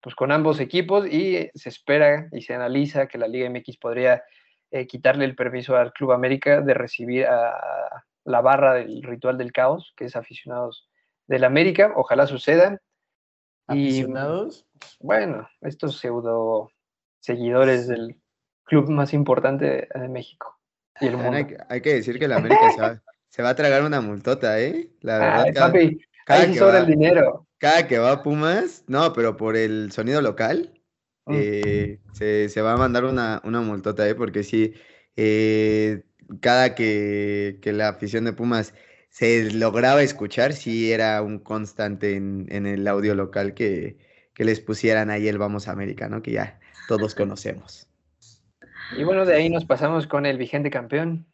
pues, con ambos equipos y se espera y se analiza que la Liga MX podría eh, quitarle el permiso al Club América de recibir a la barra del ritual del caos, que es aficionados del América, ojalá suceda. ¿Aficionados? bueno, estos pseudo seguidores del club más importante de México y el mundo. Hay, que decir que la América se va, a tragar una multota, ¿eh? La verdad. Ay, papi, ahí sobra el dinero. Cada que va a Pumas, no, pero por el sonido local, mm. eh, se, va a mandar una, una multota, ¿eh? Porque sí, eh, cada que, la afición de Pumas se lograba escuchar, sí era un constante en, en el audio local que, que les pusieran ahí el Vamos a América, ¿no? Que ya todos conocemos. Y bueno, de ahí nos pasamos con el vigente campeón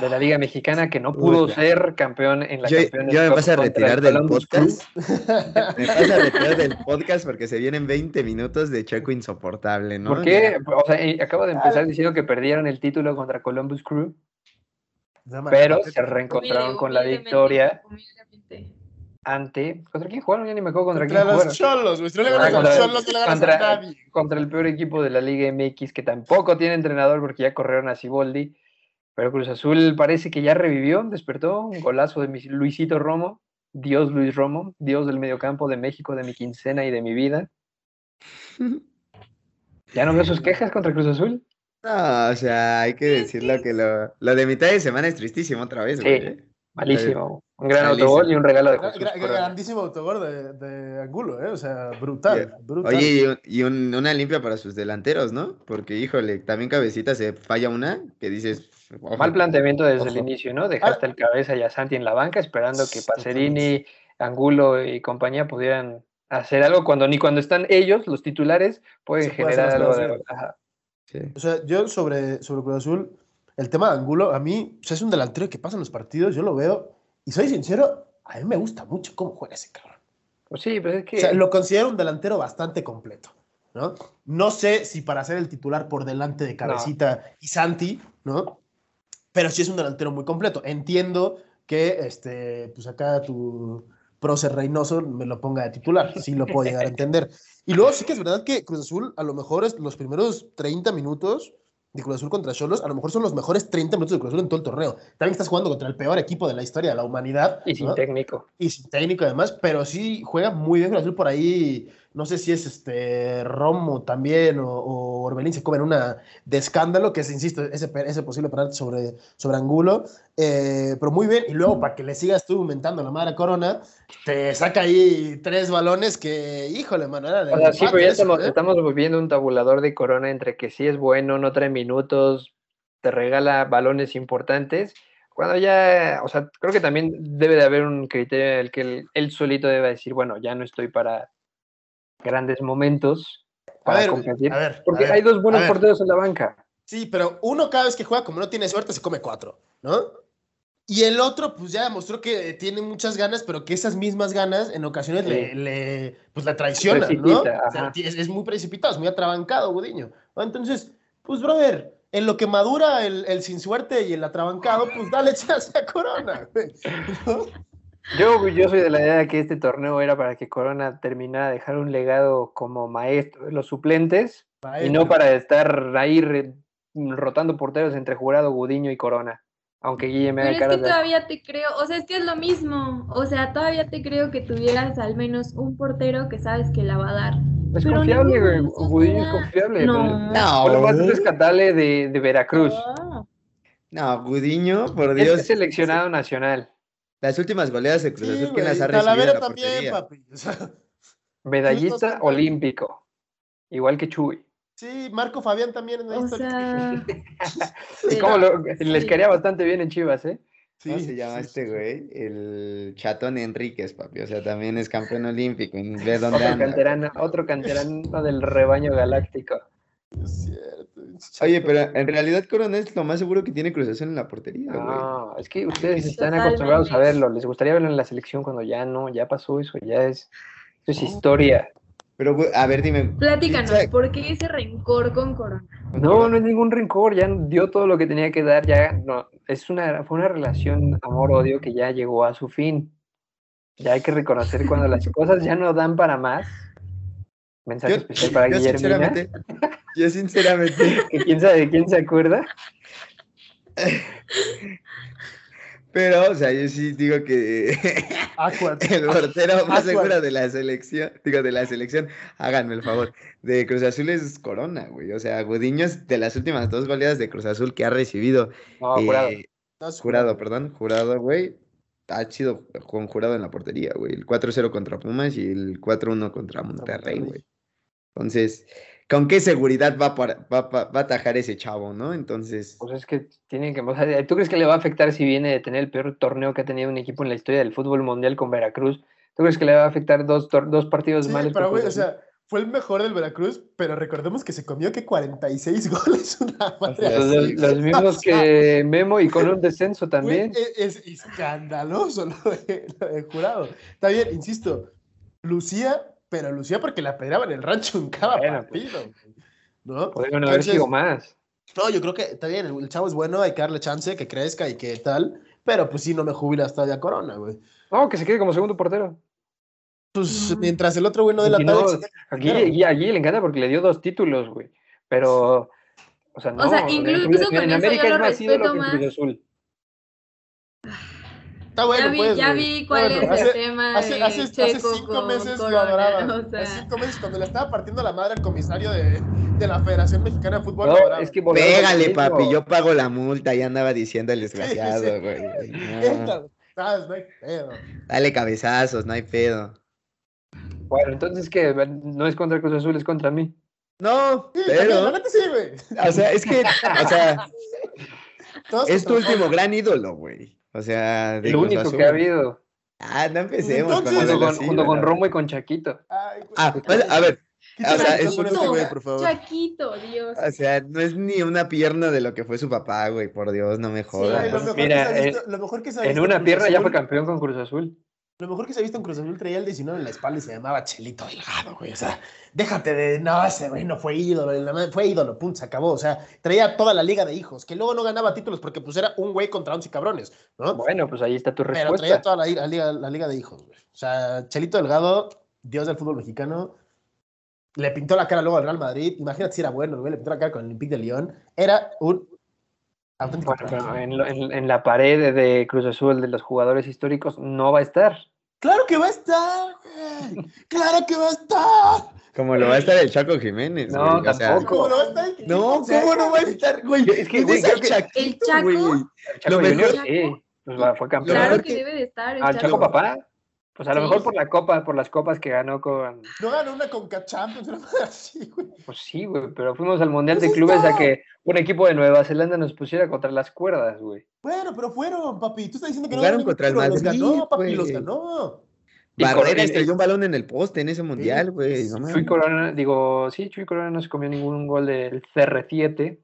de la Liga Mexicana que no pudo ser campeón en la yo, Yo me vas a retirar del podcast. me vas a retirar del podcast porque se vienen 20 minutos de Checo insoportable, ¿no? ¿Por qué? O sea, acabo de empezar diciendo que perdieron el título contra Columbus Crew. Pero se reencontraron con la victoria ante. ¿Contra quién jugaron? Ya ni me acuerdo contra, quién jugaron. Los Cholos, güey. no le ah, contra, Cholos, le contra, a nadie. Contra el peor equipo de la Liga MX, que tampoco tiene entrenador porque ya corrieron a Ciboldi. Pero Cruz Azul parece que ya revivió, despertó. Un golazo de Luisito Romo. Dios Luis Romo, Dios del mediocampo de México, de mi quincena y de mi vida. ¿Ya no veo sus quejas contra Cruz Azul? No, o sea, hay que decirlo que lo, lo de mitad de semana es tristísimo otra vez, güey. Sí, ¿eh? malísimo. Un gran autogol y un regalo de Jesús Grandísimo autogol de, de, Angulo, ¿eh? O sea, brutal. brutal. Oye, y, una limpia para sus delanteros, ¿no? Porque, híjole, también cabecita se falla una que dices. Mal planteamiento desde el inicio, ¿no? Dejaste ah. el cabeza y a Santi en la banca esperando que Pacerini, Angulo y compañía pudieran hacer algo cuando ni cuando están ellos, los titulares, pueden generar algo de. O sea, yo sobre, sobre Cruz Azul, el tema de Angulo, a mí, o sea, es un delantero que pasa en los partidos, yo lo veo y soy sincero, a mí me gusta mucho cómo juega ese cabrón. Pues sí, pero es que. O sea, lo considero un delantero bastante completo. ¿no? No sé si para ser el titular por delante de Cabecita y Santi, ¿no? Pero sí es un delantero muy completo. Entiendo que, este, pues acá tu prócer Reynoso me lo ponga de titular. Sí lo puedo llegar a entender. Y luego sí que es verdad que Cruz Azul, a lo mejor es los primeros 30 minutos de Cruz Azul contra Cholos, a lo mejor son los mejores 30 minutos de Cruz Azul en todo el torneo. También estás jugando contra el peor equipo de la historia de la humanidad. Y sin técnico. Y sin técnico además, pero sí juega muy bien Cruz Azul por ahí no sé si es este Romo también o, Orbelín se comen una de escándalo, que es, insisto, ese, ese posible penalti sobre, sobre Angulo, eh, pero muy bien, y luego para que le sigas tú aumentando la madre Corona, te saca ahí tres balones que, híjole, mano, o sí, pero ya estamos, ¿eh? estamos viendo un tabulador de Corona entre que sí es bueno, no trae minutos, te regala balones importantes, cuando ya, o sea, creo que también debe de haber un criterio en el que él, él solito debe decir, bueno, ya no estoy para grandes momentos para competir. porque hay dos buenos porteros en la banca. Sí, pero uno cada vez que juega, como no tiene suerte, se come cuatro, ¿no? Y el otro, pues ya demostró que tiene muchas ganas, pero que esas mismas ganas en ocasiones le, pues, la traicionan, ¿no? es, muy precipitado, es muy atrabancado, Gudiño. Entonces, pues, brother, en lo que madura el, sin suerte y el atrabancado, pues dale chance a Corona. ¿no? Yo, yo soy de la idea de que este torneo era para que Corona terminara de dejar un legado como maestro de los suplentes y no para estar ahí rotando porteros entre Jurado, Gudiño y Corona. Aunque Guille me Pero es que todavía te creo, o sea, es que es lo mismo. O sea, todavía te creo que tuvieras al menos un portero que sabes que la va a dar. Es confiable, güey. Gudiño es confiable. No, no. Por lo más rescatable de, Veracruz. No. Gudiño, por Dios. Es seleccionado nacional. Las últimas goleadas de Cruz Sí, Azul, ¿quién güey, las ha recibido Talavera la también, portería? papi. O sea, Medallista olímpico. Igual que Chuy. sí, Marco Fabián también en la O historia. sea. Y sí. cómo lo- les Sí. quería bastante bien en Chivas, ¿eh? ¿Cómo Sí, se llama sí, este sí. güey? El Chatón Enríquez, papi. O sea, también es campeón olímpico. y Ve dónde Otro anda. canterano, otro canterano del rebaño galáctico. Es cierto. Oye, pero en realidad Corona es lo más seguro que tiene Cruz Azul en la portería, güey. No, es que ustedes están Totalmente. acostumbrados a verlo. Les gustaría verlo en la selección cuando ya no, ya pasó eso, ya es, eso es historia. Pero, a ver, dime. Platícanos, ¿por qué ese rencor con Corona? No, no es ningún rencor, ya dio todo lo que tenía que dar, ya no, es una, fue una relación amor-odio que ya llegó a su fin. Ya hay que reconocer cuando las cosas ya no dan para más. Mensaje Yo, especial para yo Guillermina, sinceramente, yo sinceramente, que quién sabe de quién se acuerda. pero, o sea, yo sí digo que el portero más seguro de la selección, digo, de la selección, háganme el favor, de Cruz Azul es Corona, güey. O sea, Gudiño es de las últimas dos goleadas de Cruz Azul que ha recibido. No, jurado. eh, No, Jurado, perdón, jurado, güey. Ha sido con jurado en la portería, güey. El 4-0 contra Pumas y el 4-1 contra Monterrey. güey. Entonces, ¿con qué seguridad va, para- va, va- va a atajar ese chavo, no? Entonces, Pues es que tienen que. o sea, ¿Tú crees que le va a afectar si viene de tener el peor torneo que ha tenido un equipo en la historia del fútbol mundial con Veracruz? ¿Tú crees que le va a afectar dos, dos partidos Sí, malos? pero güey, o sea, fue el mejor del Veracruz, pero recordemos que se comió que 46 goles una madre sea, Los, así. los- los mismos que Memo y con un descenso Güey, también. es, es escandaloso lo de, lo de jurado. Está bien, insisto, lucía, pero lucía porque la pedreaba en el rancho en cada Bueno, partido. ¿No? Podrían haber sido más. No, yo creo que está bien, el, chavo es bueno, hay que darle chance, que crezca y que tal, pero pues sí, no me jubila hasta ya Corona, güey. No, que se quede como segundo portero. Pues mientras el otro güey no dé la no, exige- Aquí, Claro. y allí le encanta porque le dio dos títulos, güey. Pero, o sea, no. O sea, en incluso en eso América yo es lo más ídolo respeto que en. Cruz Azul. Está bueno, ya vi, pues, ya vi cuál Bueno, es hace- el tema Hace, de hace, hace Checo cinco con meses lo Corona, adoraban. o sea, Hace cinco meses, cuando le estaba partiendo la madre al comisario de, de la Federación Mexicana de Fútbol, lo No, es que lo pégale, papi, yo pago la multa, ya andaba diciendo el desgraciado, sí. güey. No, Esta, ¿sabes? No hay pedo. dale cabezazos, no hay pedo. Bueno, entonces que no es contra Cruz Azul, es contra mí. No, Sí, la pero, sí, güey. o sea, es que, o sea, es tu último gran ídolo, güey. O sea, de El único Azul. que ha habido. Ah, no empecemos Entonces- con Junto con, junto con. Romo y con Chaquito. Ay. Ah, pues, a ver, o sea, es a un- este güey, por favor. Chaquito, Dios. o sea, no es ni una pierna de lo que fue su papá, güey, por Dios, no me jodas. lo, mejor Mira, que se ha eh, lo mejor que se ha En una pierna ya fue campeón con Cruz Azul. Lo mejor que se ha visto en Cruz Azul traía el 19 en la espalda y se llamaba Chelito Delgado, güey. O sea, déjate de. No, ese güey no fue ídolo. Fue ídolo, punto, se acabó. O sea, traía toda la liga de hijos, que luego no ganaba títulos porque pues era un güey contra once cabrones, ¿no? Bueno, pues ahí está tu Pero traía respuesta. toda la, la liga, la liga de hijos, güey. O sea, Chelito Delgado, dios del fútbol mexicano, le pintó la cara luego al Real Madrid. Imagínate si era bueno, güey, le pintó la cara con el Olympique de Lyon. Era un Bueno, pero en, lo- en- en la pared de- Cruz Azul de los jugadores históricos no va a estar. ¡Claro que va a estar, güey! ¡Claro que va a estar! Como lo va a estar el Chaco Jiménez, No, güey, o sea, tampoco. ¿Cómo no va a estar? no, ¿cómo no va a estar, güey? Es que, güey, Ves al creo que- Chaquito, ¿El Chaco? güey. Chaco Lo mejor- Junior, sí, pues va- fue campeón. Claro que, que- debe de estar. el Al Chaco Chaco. papá. Pues a lo Sí. mejor por la copa, por las copas que ganó con. No ganó una Conca Champions, una así, güey. Pues sí, güey, pero fuimos al Mundial de Pues Clubes a está. que un equipo de Nueva Zelanda nos pusiera contra las cuerdas, güey. Bueno, pero fueron, papi. Tú estás diciendo que Jugaron no contra el ganó, Los Madrid, ganó, papi, güey. los ganó. Y Barrera estrelló un balón en el poste en ese mundial, güey. No Chuy. Corona, digo, sí, Chuy Corona no se comió ningún gol del CR7.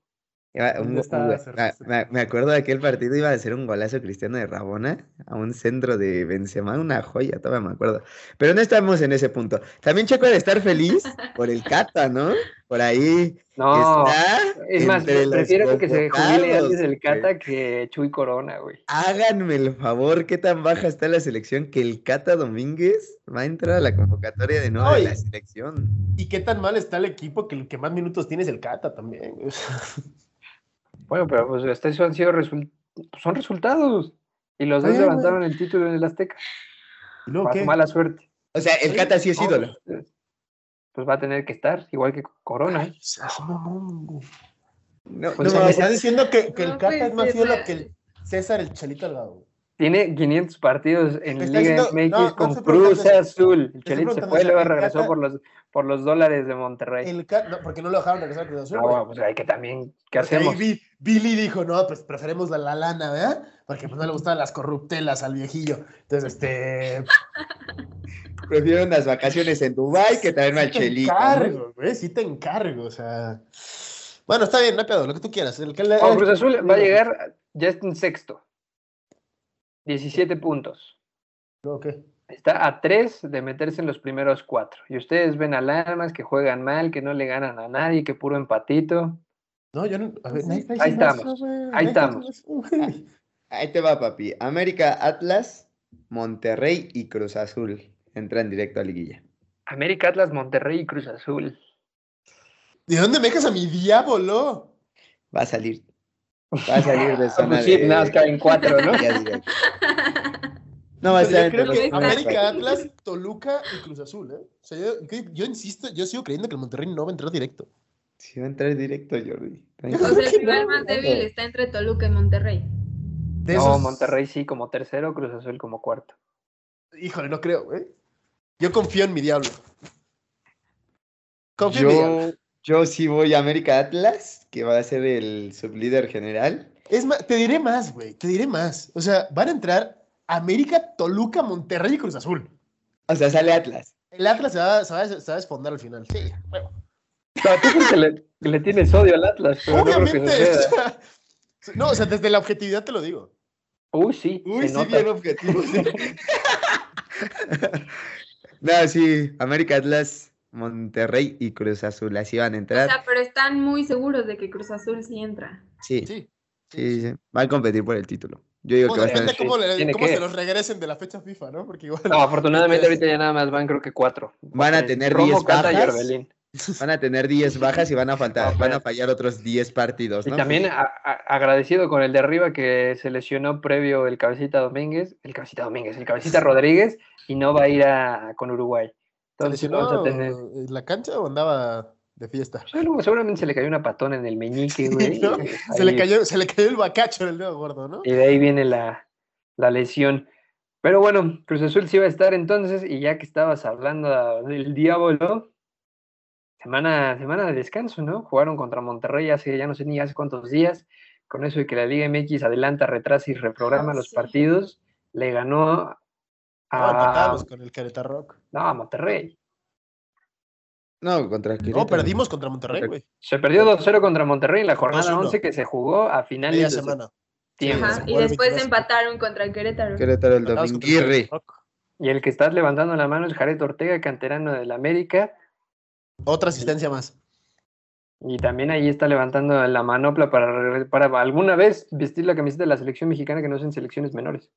Iba- un- ¿Dónde está un- Cerveza? me, me acuerdo de aquel partido, iba a ser un golazo cristiano de Rabona a un centro de Benzema, una joya, todavía me acuerdo. Pero no estamos en ese punto. También Checo de estar feliz por el Cata, ¿no? Por ahí No, está. es más, prefiero que se jubile antes güey. Cata que Chuy Corona, güey. Háganme el favor, ¿qué tan baja está la selección que el Cata Domínguez va a entrar a la convocatoria de nuevo de la selección? ¿Y qué tan mal está el equipo que el que más minutos tiene es el Cata también? Bueno, pero pues hasta eso han sido pues, son resultados. Y los dos levantaron el título en el Azteca. Su mala suerte. O sea, el Cata sí es No, ídolo. pues, pues va a tener que estar, igual que Corona. ¿eh? No, Pues, no, me estás diciendo que, que el No Cata es más ser. ídolo que el César el Chelito Delgado. Tiene 500 partidos en Liga diciendo- MX no, no con preguntando Cruz. Azul. Estoy Chelito se fue luego regresó encanta- por los, por los dólares de Monterrey. El no, porque no lo dejaron regresar a Cruz Azul. Bueno, pues hay que también, ¿qué ahí hacemos? Vi- Billy dijo, no, pues preferimos la, la lana, ¿verdad? Porque pues no le gustaban las corruptelas al viejillo. Entonces, este... Prefiero unas vacaciones en Dubai que traerme al sí te Chelito. ¿no? encargo, güey, sí te encargo, o sea... Bueno, está bien, no hay pedo, lo que tú quieras. El que le- Oh, Cruz Azul va a llegar, ya está en sexto. 17 puntos. Ok. Está a 3 de meterse en los primeros 4. Y ustedes ven alarmas que juegan mal, que no le ganan a nadie, que puro empatito. No, yo no... A ver, está Ahí estamos, ahí estamos. Ahí te va, papi. América, Atlas, Monterrey y Cruz Azul. Entran directo a liguilla. América, Atlas, Monterrey y Cruz Azul. ¿De dónde me dejas a mi diablo? Va a salir. Va a salir de Ah, zona pues sí, de- nada más caen 4, ¿no? No va a estar entre creo los que América, Atlas, Toluca y Cruz Azul, ¿eh? O sea, yo, insisto, yo sigo creyendo que el Monterrey no va a entrar directo. Sí, va a entrar directo, Jordi. O sea, el rival más débil está entre Toluca y Monterrey. De No, esos- Monterrey sí como tercero, Cruz Azul como cuarto. Híjole, no creo, güey. Yo confío en mi diablo. Confío en mi diablo. Yo, yo sí voy a América Atlas, que va a ser el sublíder general. Es más, te diré más, güey. Te diré más. O sea, van a entrar América, Toluca, Monterrey y Cruz Azul. O sea, sale Atlas. El Atlas se va, se va, se va a desfondar al final. Sí, huevo. No, tú crees que le, le tienes odio al Atlas, pero no creo que Obviamente. suceda. o sea, no, o sea, desde la objetividad te lo digo. Uy, sí, Uy, sí, nota. bien objetivo. sí. no, sí, América Atlas, Monterrey y Cruz Azul. Así van a O entrar. sea, pero están muy seguros de que Cruz Azul sí entra. Sí, sí, Sí. sí. Van a competir por el título. Yo digo que va a estar. depende cómo, le- cómo que. se los regresen de la fecha FIFA, ¿no? Porque igual. No, afortunadamente ahorita ya nada más van creo que cuatro. Van a tener Romo, 10 Cata y bajas. Van a tener 10 bajas y van a faltar, No, van a fallar otros 10 partidos, Y también a- a- agradecido con el de arriba que se lesionó previo el Cabecita Domínguez, el Cabecita Domínguez, el Cabecita Rodríguez, y no va a ir a, con Uruguay. ¿Se Entonces lesionó tener... en la cancha o andaba de fiesta? Seguro- Seguramente se le cayó una patona en el meñique, güey. ¿no? Se le, cayó, se le cayó el bacacho en el dedo gordo, ¿no? Y de ahí viene la, la lesión. Pero bueno, Cruz Azul sí va a estar entonces, y ya que estabas hablando del diablo, semana, semana de descanso, ¿no? Jugaron contra Monterrey hace ya no sé ni hace cuántos días, con eso de que la Liga MX adelanta, retrasa y reprograma Ah, los sí. partidos, le ganó No, a, empatamos con el Querétaro Rock. No, a Monterrey. No, contra No, Querétaro. perdimos contra Monterrey, güey. Se perdió 2-0 contra Monterrey en la jornada 2-1. 11 que se jugó a finales Media de semana. Ajá, y después 22. empataron contra el Querétaro. Querétaro el Dominguirri. Y el que está levantando la mano es Jared Ortega, canterano del América. Otra asistencia más. Y también ahí está levantando la manopla para, para alguna vez vestir la camiseta de la selección mexicana que no es en selecciones menores.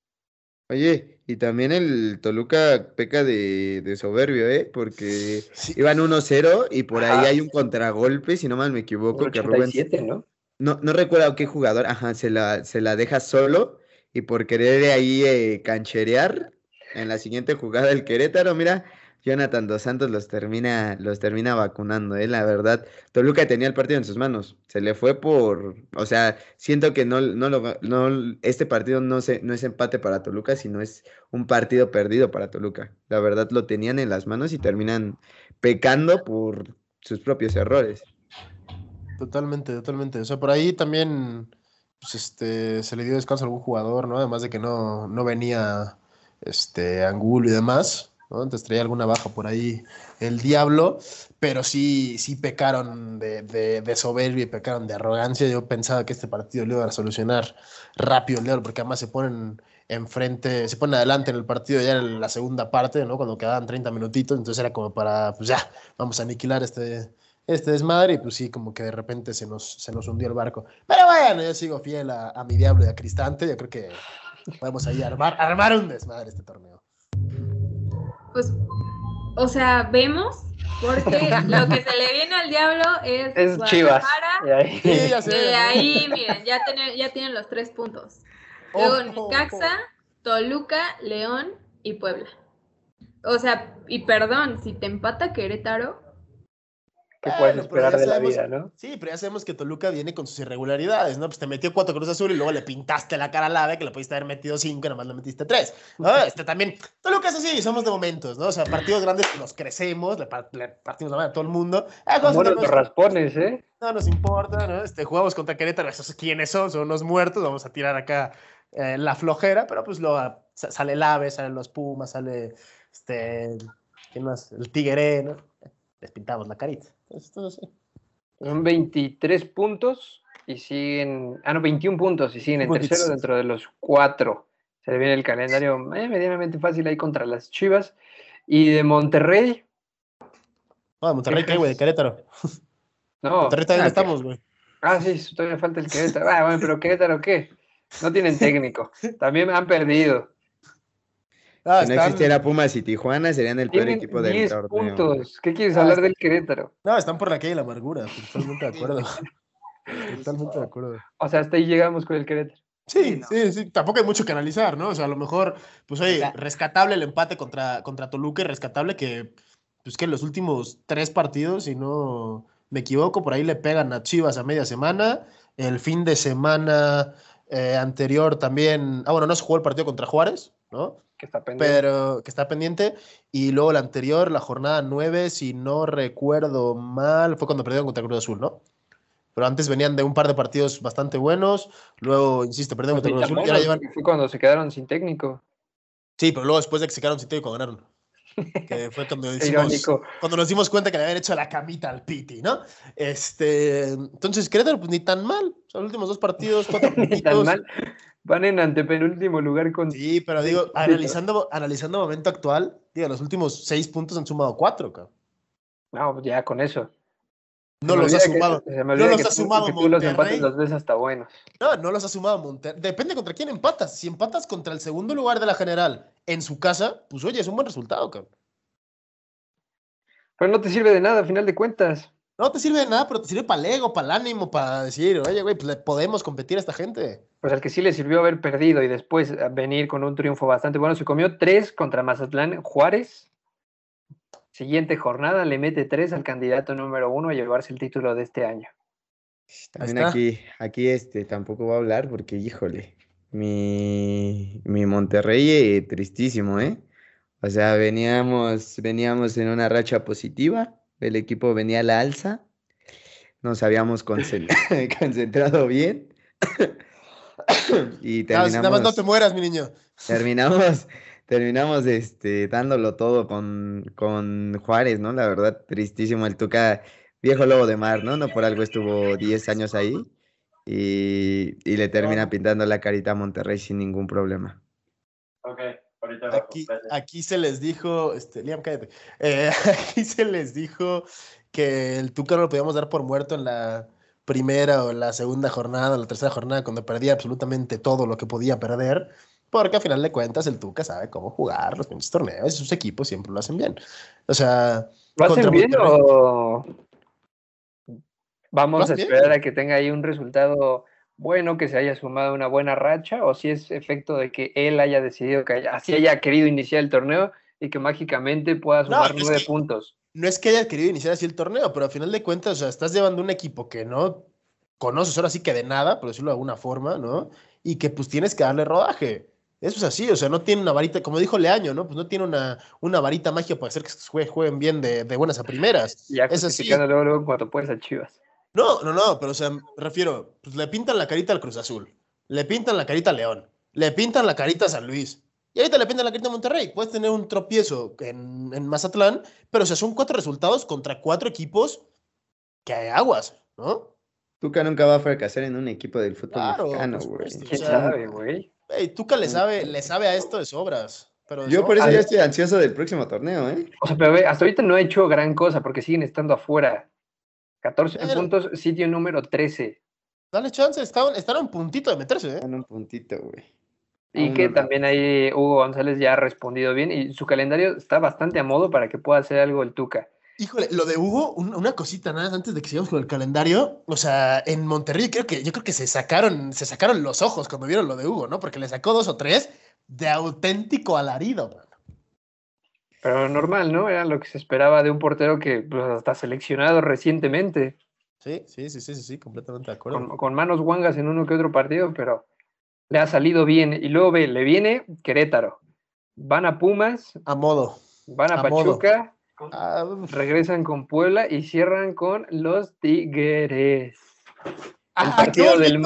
Oye, y también el Toluca peca de, de soberbio, ¿eh? Porque Sí. iban 1-0 y por ahí hay un contragolpe, si no mal me equivoco, que Rubén... 87, ¿no? No, no recuerdo qué jugador, ajá, se la, se la deja solo y por querer ahí eh, cancherear en la siguiente jugada el Querétaro, mira, Jonathan Dos Santos los termina, los termina vacunando, eh, la verdad. Toluca tenía el partido en sus manos, se le fue por, o sea, siento que no, no lo, no, este partido no, se, no es empate para Toluca, sino es un partido perdido para Toluca. La verdad lo tenían en las manos y terminan pecando por sus propios errores. Totalmente, totalmente. O sea, por ahí también pues, este, se le dio descanso a algún jugador, ¿no? Además de que no, no venía este, Angulo y demás, Entonces traía alguna baja por ahí el Diablo, pero sí, sí pecaron de, soberbia y pecaron de arrogancia. Yo pensaba que este partido lo iba a solucionar rápido el porque además se ponen enfrente, se ponen adelante en el partido ya en la segunda parte, ¿no? Cuando quedaban 30 minutitos, entonces era como para, pues ya, vamos a aniquilar este, este desmadre y pues sí, como que de repente se nos, se nos hundió el barco. Pero bueno, yo sigo fiel a, a mi diablo y a Cristante, yo creo que podemos ahí armar, armar un desmadre este torneo. Pues, o sea, vemos, porque lo que se le viene al diablo es, Es Chivas. Y ahí- Sí, ya sé. De ahí, miren, ya, tienen- ya tienen los tres puntos. Luego Necaxa, Toluca, León y Puebla. O sea, y perdón, si te empata Querétaro, ¿Qué Bueno, puedes esperar de la vida, no? Sí, pero ya sabemos que Toluca viene con sus irregularidades, ¿no? Pues te metió cuatro Cruz Azul y luego le pintaste la cara al ave que le pudiste haber metido cinco y nada más le metiste tres. ¿no? Este también, Toluca es así, somos de momentos, ¿no? O sea, partidos grandes nos crecemos, le, le partimos la mano a todo el mundo. Ah, Como contra los raspones, ¿eh? no nos importa, ¿no? Este, jugamos contra Querétaro, esos quiénes son, son unos muertos, vamos a tirar acá eh, la flojera, pero pues luego sa- sale el ave, salen los pumas, sale este, ¿quién más? El tigre, ¿no? Les pintamos la carita. Así. Son 23 puntos y siguen. Ah, no, 21 puntos y siguen en tercero dentro de los cuatro. Se le viene el calendario eh, medianamente fácil ahí contra las Chivas. Y de Monterrey, No, de Monterrey, ¿qué, güey? De Querétaro. no. Monterrey también ah, estamos, güey. Ah, sí, todavía falta el Querétaro. Ah, bueno, pero Querétaro, ¿qué? No tienen técnico. También han perdido. Ah, Si no están, existiera Pumas y Tijuana, serían el peor equipo del 10 torneo. puntos. ¿Qué quieres Ah, hablar está- del Querétaro? no, están por la calle de la amargura. Totalmente de acuerdo. Totalmente de acuerdo. O sea, hasta ahí llegamos con el Querétaro. Sí, sí, sí. Tampoco hay mucho que analizar, ¿no? O sea, a lo mejor, pues oye, La- rescatable el empate contra, contra Toluca y rescatable que, pues que en los últimos tres partidos, si no me equivoco, por ahí le pegan a Chivas a media semana. El fin de semana eh, anterior también, ah, bueno, no se jugó el partido contra Juárez, ¿no? Que está pendiente. pero que está pendiente. Y luego la anterior, la jornada 9, si no recuerdo mal, fue cuando perdieron contra Cruz Azul, ¿no? Pero antes venían de un par de partidos bastante buenos. Luego, insisto, perdieron contra Cruz Azul. Llevan... Fue cuando se quedaron sin técnico. Sí, pero luego después de que se quedaron sin técnico ganaron. Que fue cuando, cuando nos dimos cuenta que le habían hecho la camita al Piti, ¿no? Este, entonces, Querétaro, pues ni tan mal. O sea, los últimos dos partidos, cuatro Ni tan puntitos. mal. Van en antepenúltimo lugar con. Sí, pero digo, analizando, analizando momento actual, digo, los últimos seis puntos han sumado cuatro, cabrón. No, pues ya con eso. No los ha que- sumado. no los ha sumado tú los Monterrey. empates los ves hasta buenos. No, no los ha sumado Monterrey. Depende contra quién empatas. Si empatas contra el segundo lugar de la general en su casa, pues oye, es un buen resultado, cabrón. Pero no te sirve de nada, a final de cuentas. No te sirve de nada, pero te sirve para el ego, para el ánimo, para decir, oye, güey, pues le podemos competir a esta gente. Pues al que sí le sirvió haber perdido y después eh, venir con un triunfo bastante bueno. Se comió tres contra Mazatlán Juárez. Siguiente jornada le mete tres al candidato número uno a llevarse el título de este año. También está. aquí, aquí este, tampoco va a hablar porque, híjole, mi, mi Monterrey eh, tristísimo, ¿eh? O sea, veníamos, veníamos en una racha positiva, el equipo venía a la alza, nos habíamos concen- concentrado bien y Nada, nada más no terminamos, te mueras, mi niño. terminamos, terminamos este, dándolo todo con, con Juárez, ¿no? La verdad, tristísimo el Tuca, viejo lobo de mar, ¿no? No por algo estuvo 10 años ahí y, y le termina pintando la carita a Monterrey sin ningún problema. Ok, Aquí, aquí se les dijo, este, Liam, cállate. Eh, aquí se les dijo que el Tuca no lo podíamos dar por muerto en la primera o la segunda jornada o la tercera jornada cuando perdía absolutamente todo lo que podía perder, porque a final de cuentas el Tuca sabe cómo jugar los pinches torneos y sus equipos siempre lo hacen bien. O sea, ¿Lo hacen bien o vamos a bien. esperar a que tenga ahí un resultado bueno, que se haya sumado una buena racha, o si es efecto de que él haya decidido que haya- así haya querido iniciar el torneo y que mágicamente pueda sumar nueve que- puntos? no es que haya querido iniciar así el torneo, pero a final de cuentas, o sea, estás llevando un equipo que no conoces ahora sí que de nada, por decirlo de alguna forma, ¿no? Y que pues tienes que darle rodaje. Eso es así, o sea, no tiene una varita, como dijo Leaño, ¿no? Pues no tiene una, una varita mágica para hacer que jue- jueguen bien de, de buenas a primeras. Ya Es así. luego, luego cuando puedes a Chivas. No, no, no, pero o sea, me refiero, pues le pintan la carita al Cruz Azul, le pintan la carita a León, le pintan la carita a San Luis, y ahorita le pintan la carita a Monterrey. Puedes tener un tropiezo en, en Mazatlán, pero o sea, son cuatro resultados contra cuatro equipos que hay aguas, ¿no? Tuca nunca va a fracasar en un equipo del fútbol Claro, mexicano, güey. supuesto. ¿Quién O sea, sabe, güey? Ey, Tuca le sabe, le sabe a esto de sobras. Pero de Yo por eso ya estoy ansioso del próximo torneo, ¿eh? O sea, pero ve, hasta ahorita no ha hecho gran cosa porque siguen estando afuera. 14 Pero- puntos, sitio número 13. Dale chance, están, están a un puntito de meterse, ¿eh? En un puntito, güey. Y que no. también ahí Hugo González ya ha respondido bien y su calendario está bastante a modo para que pueda hacer algo el Tuca. Híjole, lo de Hugo, un- una cosita nada más antes de que sigamos con el calendario. O sea, en Monterrey creo que, yo creo que se sacaron, se sacaron los ojos cuando vieron lo de Hugo, ¿no? Porque le sacó dos o tres de auténtico alarido, mano. Pero normal, ¿no? Era lo que se esperaba de un portero que pues, hasta seleccionado recientemente, Sí, sí, sí, sí, sí, sí, completamente de acuerdo. con, con manos guangas en uno que otro partido, pero le ha salido bien. Y luego ve, le viene Querétaro. Van a Pumas, A modo. van a, A modo. Ah, regresan con Puebla y cierran con los Tigres. El ah, qué partido del.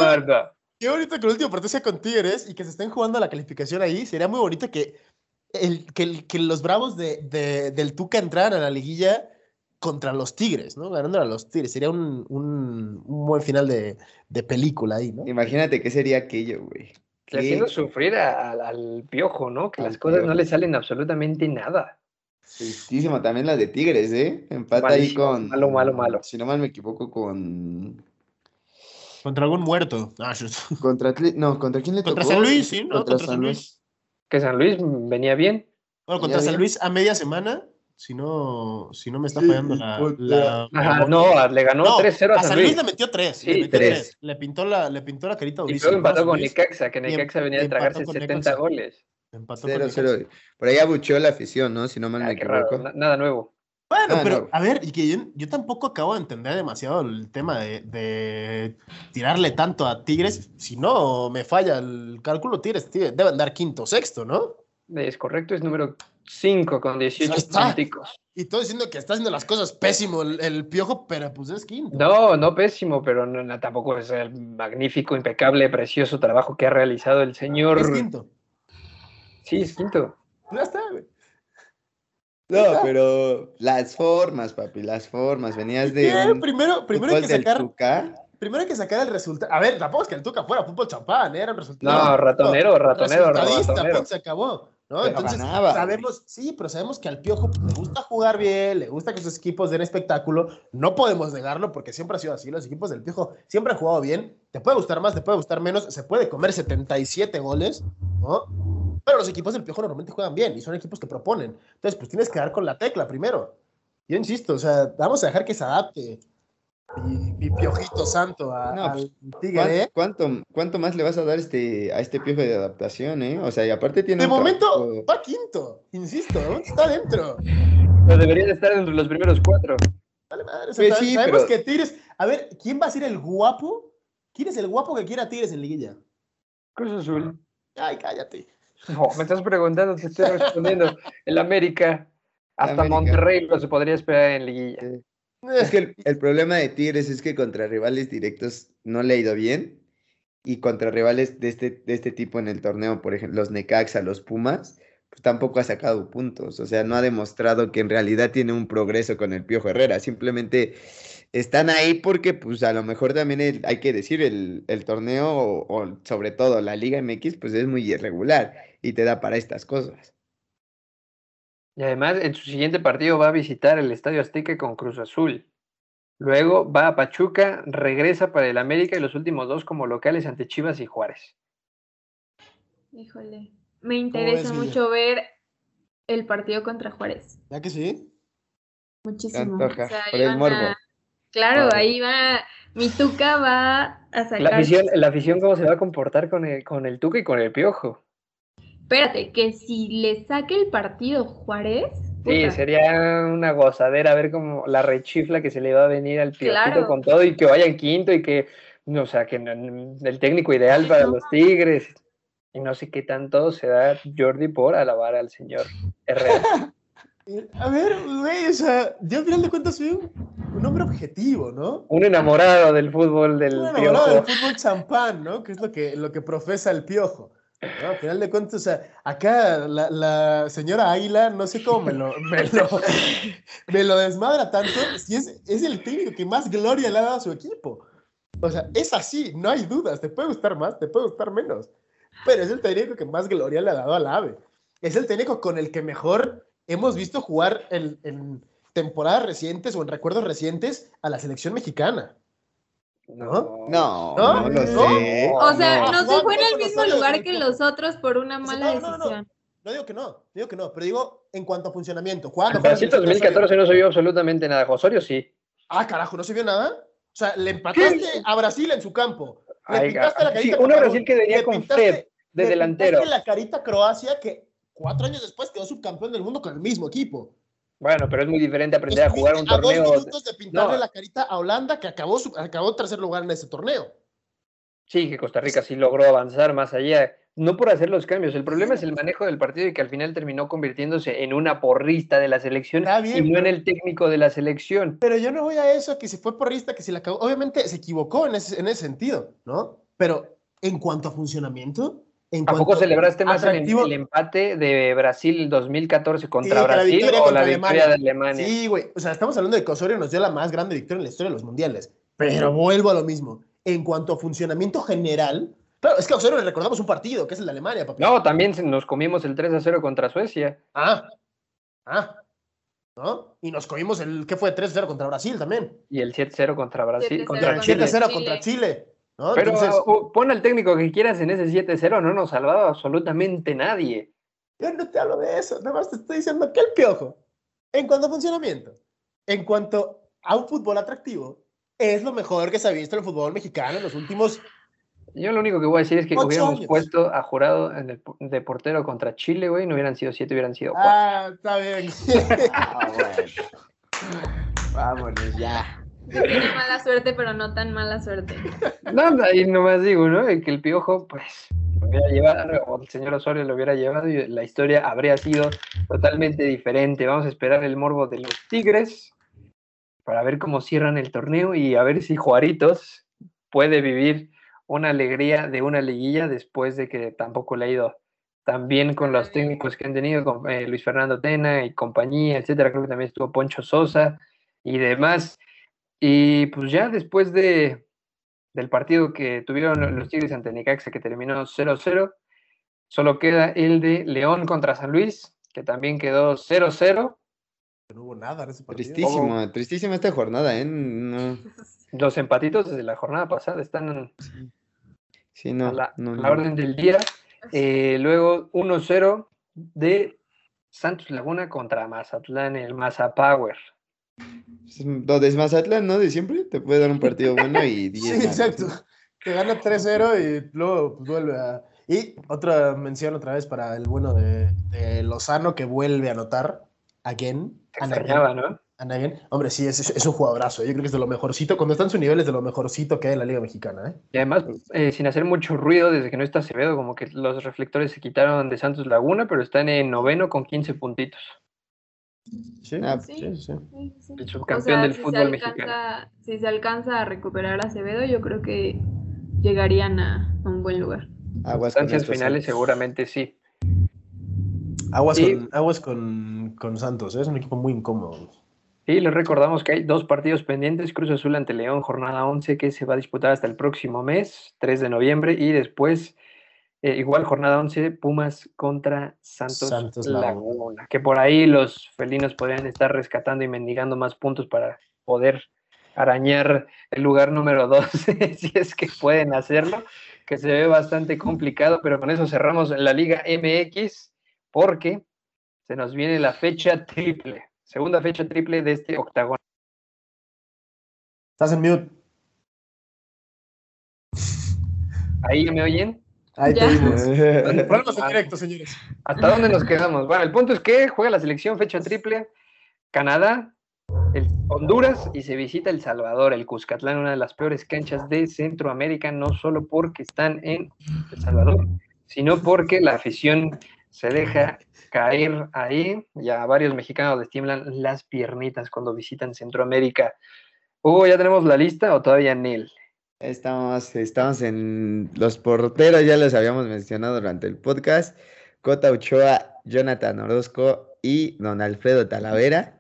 Qué bonito que el último partido sea con Tigres y que se estén jugando la calificación ahí. Sería muy bonito que, el, que, el- que los bravos de, de- del Tuca entraran a la liguilla contra los Tigres, ¿no? Ganando a los Tigres. Sería un, un- un buen final de, de película ahí, ¿no? Imagínate qué sería aquello, güey. Haciendo sufrir a- al- al piojo, ¿no? Que Al las cosas no le salen absolutamente nada. Tristísimo. También la de Tigres, ¿eh? Empata ahí con. malo, malo, malo. Si no mal me equivoco, con. Contra algún muerto. Ah, Contra, Atli- no, ¿contra quién le Contra tocó? San Luis, sí, ¿no? Contra San Luis. Que San Luis venía bien. Bueno, contra San bien. Luis a media semana, si no, si no me está Sí, fallando la. contra- la Ajá, no, le ganó No, 3-0 a a San Luis. le metió 3. Sí, le metió tres. tres. Le pintó la, le pintó la carita Y durísimo. luego empató San con Luis. Necaxa, que Y em- Necaxa venía y de tragarse con 70 Necaxa. goles. Empató con 0-0. Necaxa. Por ahí abucheó la afición, ¿no? Si no mal Ah, me raro, equivoco. na- nada nuevo. Bueno, Ah, pero no. a ver, y que yo, yo tampoco acabo de entender demasiado el tema de, de tirarle tanto a Tigres. Si no me falla el cálculo, Tigres, Tigres debe andar quinto o sexto, ¿no? Es correcto, es número 5 con 18 Ya está. punticos. Y todo diciendo que está haciendo las cosas pésimo el, el piojo, pero pues es quinto. No, no pésimo, pero no, no, tampoco es el magnífico, impecable, precioso trabajo que ha realizado el señor. Es quinto. Sí, es quinto. Ya está, güey. No, pero las formas, papi, las formas. Venías de un Primero, primero hay que sacar, Tuca. primero hay que sacar el resultado. A ver, tampoco es que el Tuca fuera fútbol champán, ¿eh? era un resultado. No, ratonero, ratonero, ratonero. se acabó. ¿no? Pero Entonces, ganaba, sabemos, sí, pero sabemos que al Piojo le gusta jugar bien, le gusta que sus equipos den espectáculo. No podemos negarlo porque siempre ha sido así. Los equipos del Piojo siempre han jugado bien. Te puede gustar más, te puede gustar menos. Se puede comer 77 goles, ¿no? Pero los equipos del Piojo normalmente juegan bien y son equipos que proponen. Entonces, pues tienes que dar con la tecla primero. Yo insisto, o sea, vamos a dejar que se adapte mi, mi piojito santo a- No, al ¿Cuán- Tigre. ¿eh? ¿Cuánto, ¿Cuánto más le vas a dar este, a este piojo de adaptación, eh? O sea, y aparte tiene De un momento trabajo- va quinto, insisto, está dentro. Pero deberían estar entre los primeros cuatro. Vale, madre, Pues sí, sabemos pero- que Tigres. A ver, ¿quién va a ser el guapo? ¿Quién es el guapo que quiera Tigres en liguilla? Cruz Azul. Ay, cállate. No, me estás preguntando, te estoy respondiendo. El América. Hasta América. Monterrey lo se podría esperar en liguilla. Es que el, el problema de Tigres es que contra rivales directos no le ha ido bien. Y contra rivales de este, de este tipo en el torneo, por ejemplo, los Necaxa, los Pumas, pues tampoco ha sacado puntos. O sea, no ha demostrado que en realidad tiene un progreso con el Piojo Herrera. Simplemente están ahí porque, pues a lo mejor también el- hay que decir, el, el torneo o, o sobre todo la Liga MX, pues es muy irregular y te da para estas cosas. Y además, en su siguiente partido va a visitar el Estadio Azteca con Cruz Azul. Luego va a Pachuca, regresa para el América y los últimos dos como locales ante Chivas y Juárez. Híjole. Me interesa mucho ver el partido contra Juárez. ¿Ya que sí? Muchísimo. por el morbo. a- Claro, Claro. ahí va. Mi Tuca va a sacar. La afición, la afición cómo se va a comportar con el, con el Tuca y con el Piojo. Espérate, que si le saque el partido Juárez. Sí, puta, sería una gozadera ver como la rechifla que se le va a venir al Piojito Claro. con todo y que vaya en quinto y que, o sea, que el técnico ideal para no. los Tigres. Y no sé qué tanto se da Jordi por alabar al señor Herrera. A ver, güey, o sea, yo al final de cuentas soy un, un hombre objetivo, ¿no? Un enamorado del fútbol del Un enamorado del fútbol champán, ¿no? Que es lo que, lo que profesa el piojo. ¿No? Al final de cuentas, o sea, acá la, la señora Águila, no sé cómo me lo, me lo, me lo desmadra tanto, si es, es el técnico que más gloria le ha dado a su equipo. O sea, es así, no hay dudas, te puede gustar más, te puede gustar menos, pero es el técnico que más gloria le ha dado al AVE. Es el técnico con el que mejor hemos visto jugar en, en temporadas recientes o en recuerdos recientes a la selección mexicana. No. No, ¿No? no, lo sé. O sea, no. no, se Juan fue en el mismo lugar que los otros por una Sí, mala no, no, no. decisión. No digo que no, digo que no, pero digo en cuanto a funcionamiento. Jugaba En Brasil Luis Osorio. 2014 no se vio absolutamente nada. Osorio sí. Ah, carajo, ¿no se vio nada? O sea, le empataste a Brasil en su campo. Le Ay, pintaste la sí, carita una con Brasil que venía le con pintaste- Fred de le delantero. pintaste la carita a Croacia que cuatro años después quedó subcampeón del mundo con el mismo equipo. Bueno, pero es muy diferente aprender a jugar un Estuviste torneo. A dos minutos de pintarle No. la carita a Holanda, que acabó, acabó tercer lugar en ese torneo. Sí, que Costa Rica sí logró avanzar más allá. No por hacer los cambios. El problema es el manejo del partido y que al final terminó convirtiéndose en una porrista de la selección y no en el técnico de la selección. Pero yo no voy a eso, que si fue porrista, que si la acabó. Obviamente se equivocó en ese, en ese sentido, ¿no? Pero en cuanto a funcionamiento, en ¿A poco celebraste más el, el empate de Brasil 2014 contra que la Brasil victoria o contra la victoria Alemania. de Alemania? Sí, güey. O sea, estamos hablando de que Osorio nos dio la más grande victoria en la historia de los mundiales. Pero vuelvo a lo mismo. En cuanto a funcionamiento general, claro, es que a Osorio le recordamos un partido, que es el de Alemania, papi. No, también nos comimos el 3 a 0 contra Suecia. Ah, ah, ¿no? Y nos comimos el, ¿qué fue? 3-0 contra Brasil también. Y el 7-0 contra Brasil, 7-0 contra contra Chile. 7-0 Chile. contra Chile. ¿No? Pero Entonces, uh, pon al técnico que quieras en ese 7-0, no nos salvaba absolutamente nadie. yo no te hablo de eso. Nada más te estoy diciendo que el piojo, en cuanto a funcionamiento, en cuanto a un fútbol atractivo, es lo mejor que se ha visto en el fútbol mexicano en los últimos Yo lo único que voy a decir es que Ocho hubiéramos años. puesto a jurado en el, de portero contra Chile, güey, no hubieran sido 7, hubieran sido 4. Ah, está bien. Ah, bueno. Vámonos ya. Tiene mala suerte, pero no tan mala suerte. No, ahí nomás digo, ¿no? Que el piojo, pues, lo hubiera llevado, o el señor Osorio lo hubiera llevado y la historia habría sido totalmente diferente. Vamos a esperar el morbo de los Tigres para ver cómo cierran el torneo y a ver si Juaritos puede vivir una alegría de una liguilla después de que tampoco le ha ido tan bien con los técnicos que han tenido, con eh, Luis Fernando Tena y compañía, etcétera. Creo que también estuvo Poncho Sosa y demás. Y pues ya después de, del partido que tuvieron los Tigres ante Necaxa, que terminó 0-0, solo queda el de León contra San Luis, que también quedó 0-0. No hubo nada en ese partido. Tristísimo, tristísima esta jornada, ¿eh? No, Los empatitos desde la jornada pasada están sí, no. a la, no, a no. la orden del día. Eh, luego 1-0 de Santos Laguna contra Mazatlán, el Mazapower. Es- Donde es Mazatlán, ¿no? De siempre te puede dar un partido bueno y 10 Sí, exacto. Que gana 3-0 y luego pues, vuelve a. Y otra mención otra vez para el bueno de, de Lozano que vuelve a anotar. Again. and again, Extrañaba, ¿no? again. Hombre, sí, es, es un jugadorazo. Yo creo que es de lo mejorcito. Cuando está en su nivel es de lo mejorcito que hay en la Liga Mexicana. ¿eh? Y además, eh, sin hacer mucho ruido, desde que no está Acevedo, como que los reflectores se quitaron de Santos Laguna, pero están en noveno con 15 puntitos. Sí, Ah, sí, sí. sí. Sí, sí. El O subcampeón sea, del si fútbol se mexicano. alcanza, si se alcanza a recuperar a Acevedo, yo creo que llegarían a, a un buen lugar. Aguas con Instancias finales Santos. seguramente sí. Aguas, Sí. con, aguas con, con Santos. ¿eh? Es un equipo muy incómodo. Y les recordamos que hay dos partidos pendientes, Cruz Azul ante León, jornada 11, que se va a disputar hasta el próximo mes, 3 de noviembre, y después, eh, igual jornada 11, Pumas contra Santos, Santos Laguna. Laguna. Que por ahí los felinos podrían estar rescatando y mendigando más puntos para poder arañar el lugar número 12, si es que pueden hacerlo, que se ve bastante complicado, pero con eso cerramos la Liga MX, porque se nos viene la fecha triple, segunda fecha triple de este octagonal. Estás en mute. ¿Ahí me oyen? Ahí te Ya. vimos. ¿Dónde- Problemas en directo, señores. ¿Hasta dónde nos quedamos? Bueno, el punto es que juega la selección fecha triple, Canadá, el- Honduras y se visita El Salvador, el Cuscatlán, una de las peores canchas de Centroamérica, no solo porque están en El Salvador, sino porque la afición se deja caer ahí. Ya varios mexicanos les tiemblan las piernitas cuando visitan Centroamérica. Hugo, ¿ya tenemos la lista o todavía Nel? Estamos, estamos en los porteros, ya los habíamos mencionado durante el podcast. Cota Ochoa, Jonathan Orozco y don Alfredo Talavera.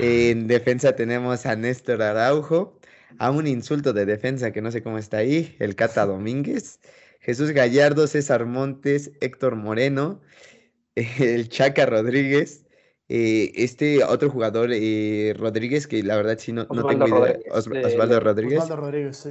En defensa tenemos a Néstor Araujo, a un insulto de defensa que no sé cómo está ahí, el Cata Domínguez, Jesús Gallardo, César Montes, Héctor Moreno, el Chaca Rodríguez, eh, este otro jugador, eh, Rodríguez, que la verdad sí no, tengo idea, Rodríguez, Os- de Osvaldo. Rodríguez. Osvaldo Rodríguez, sí.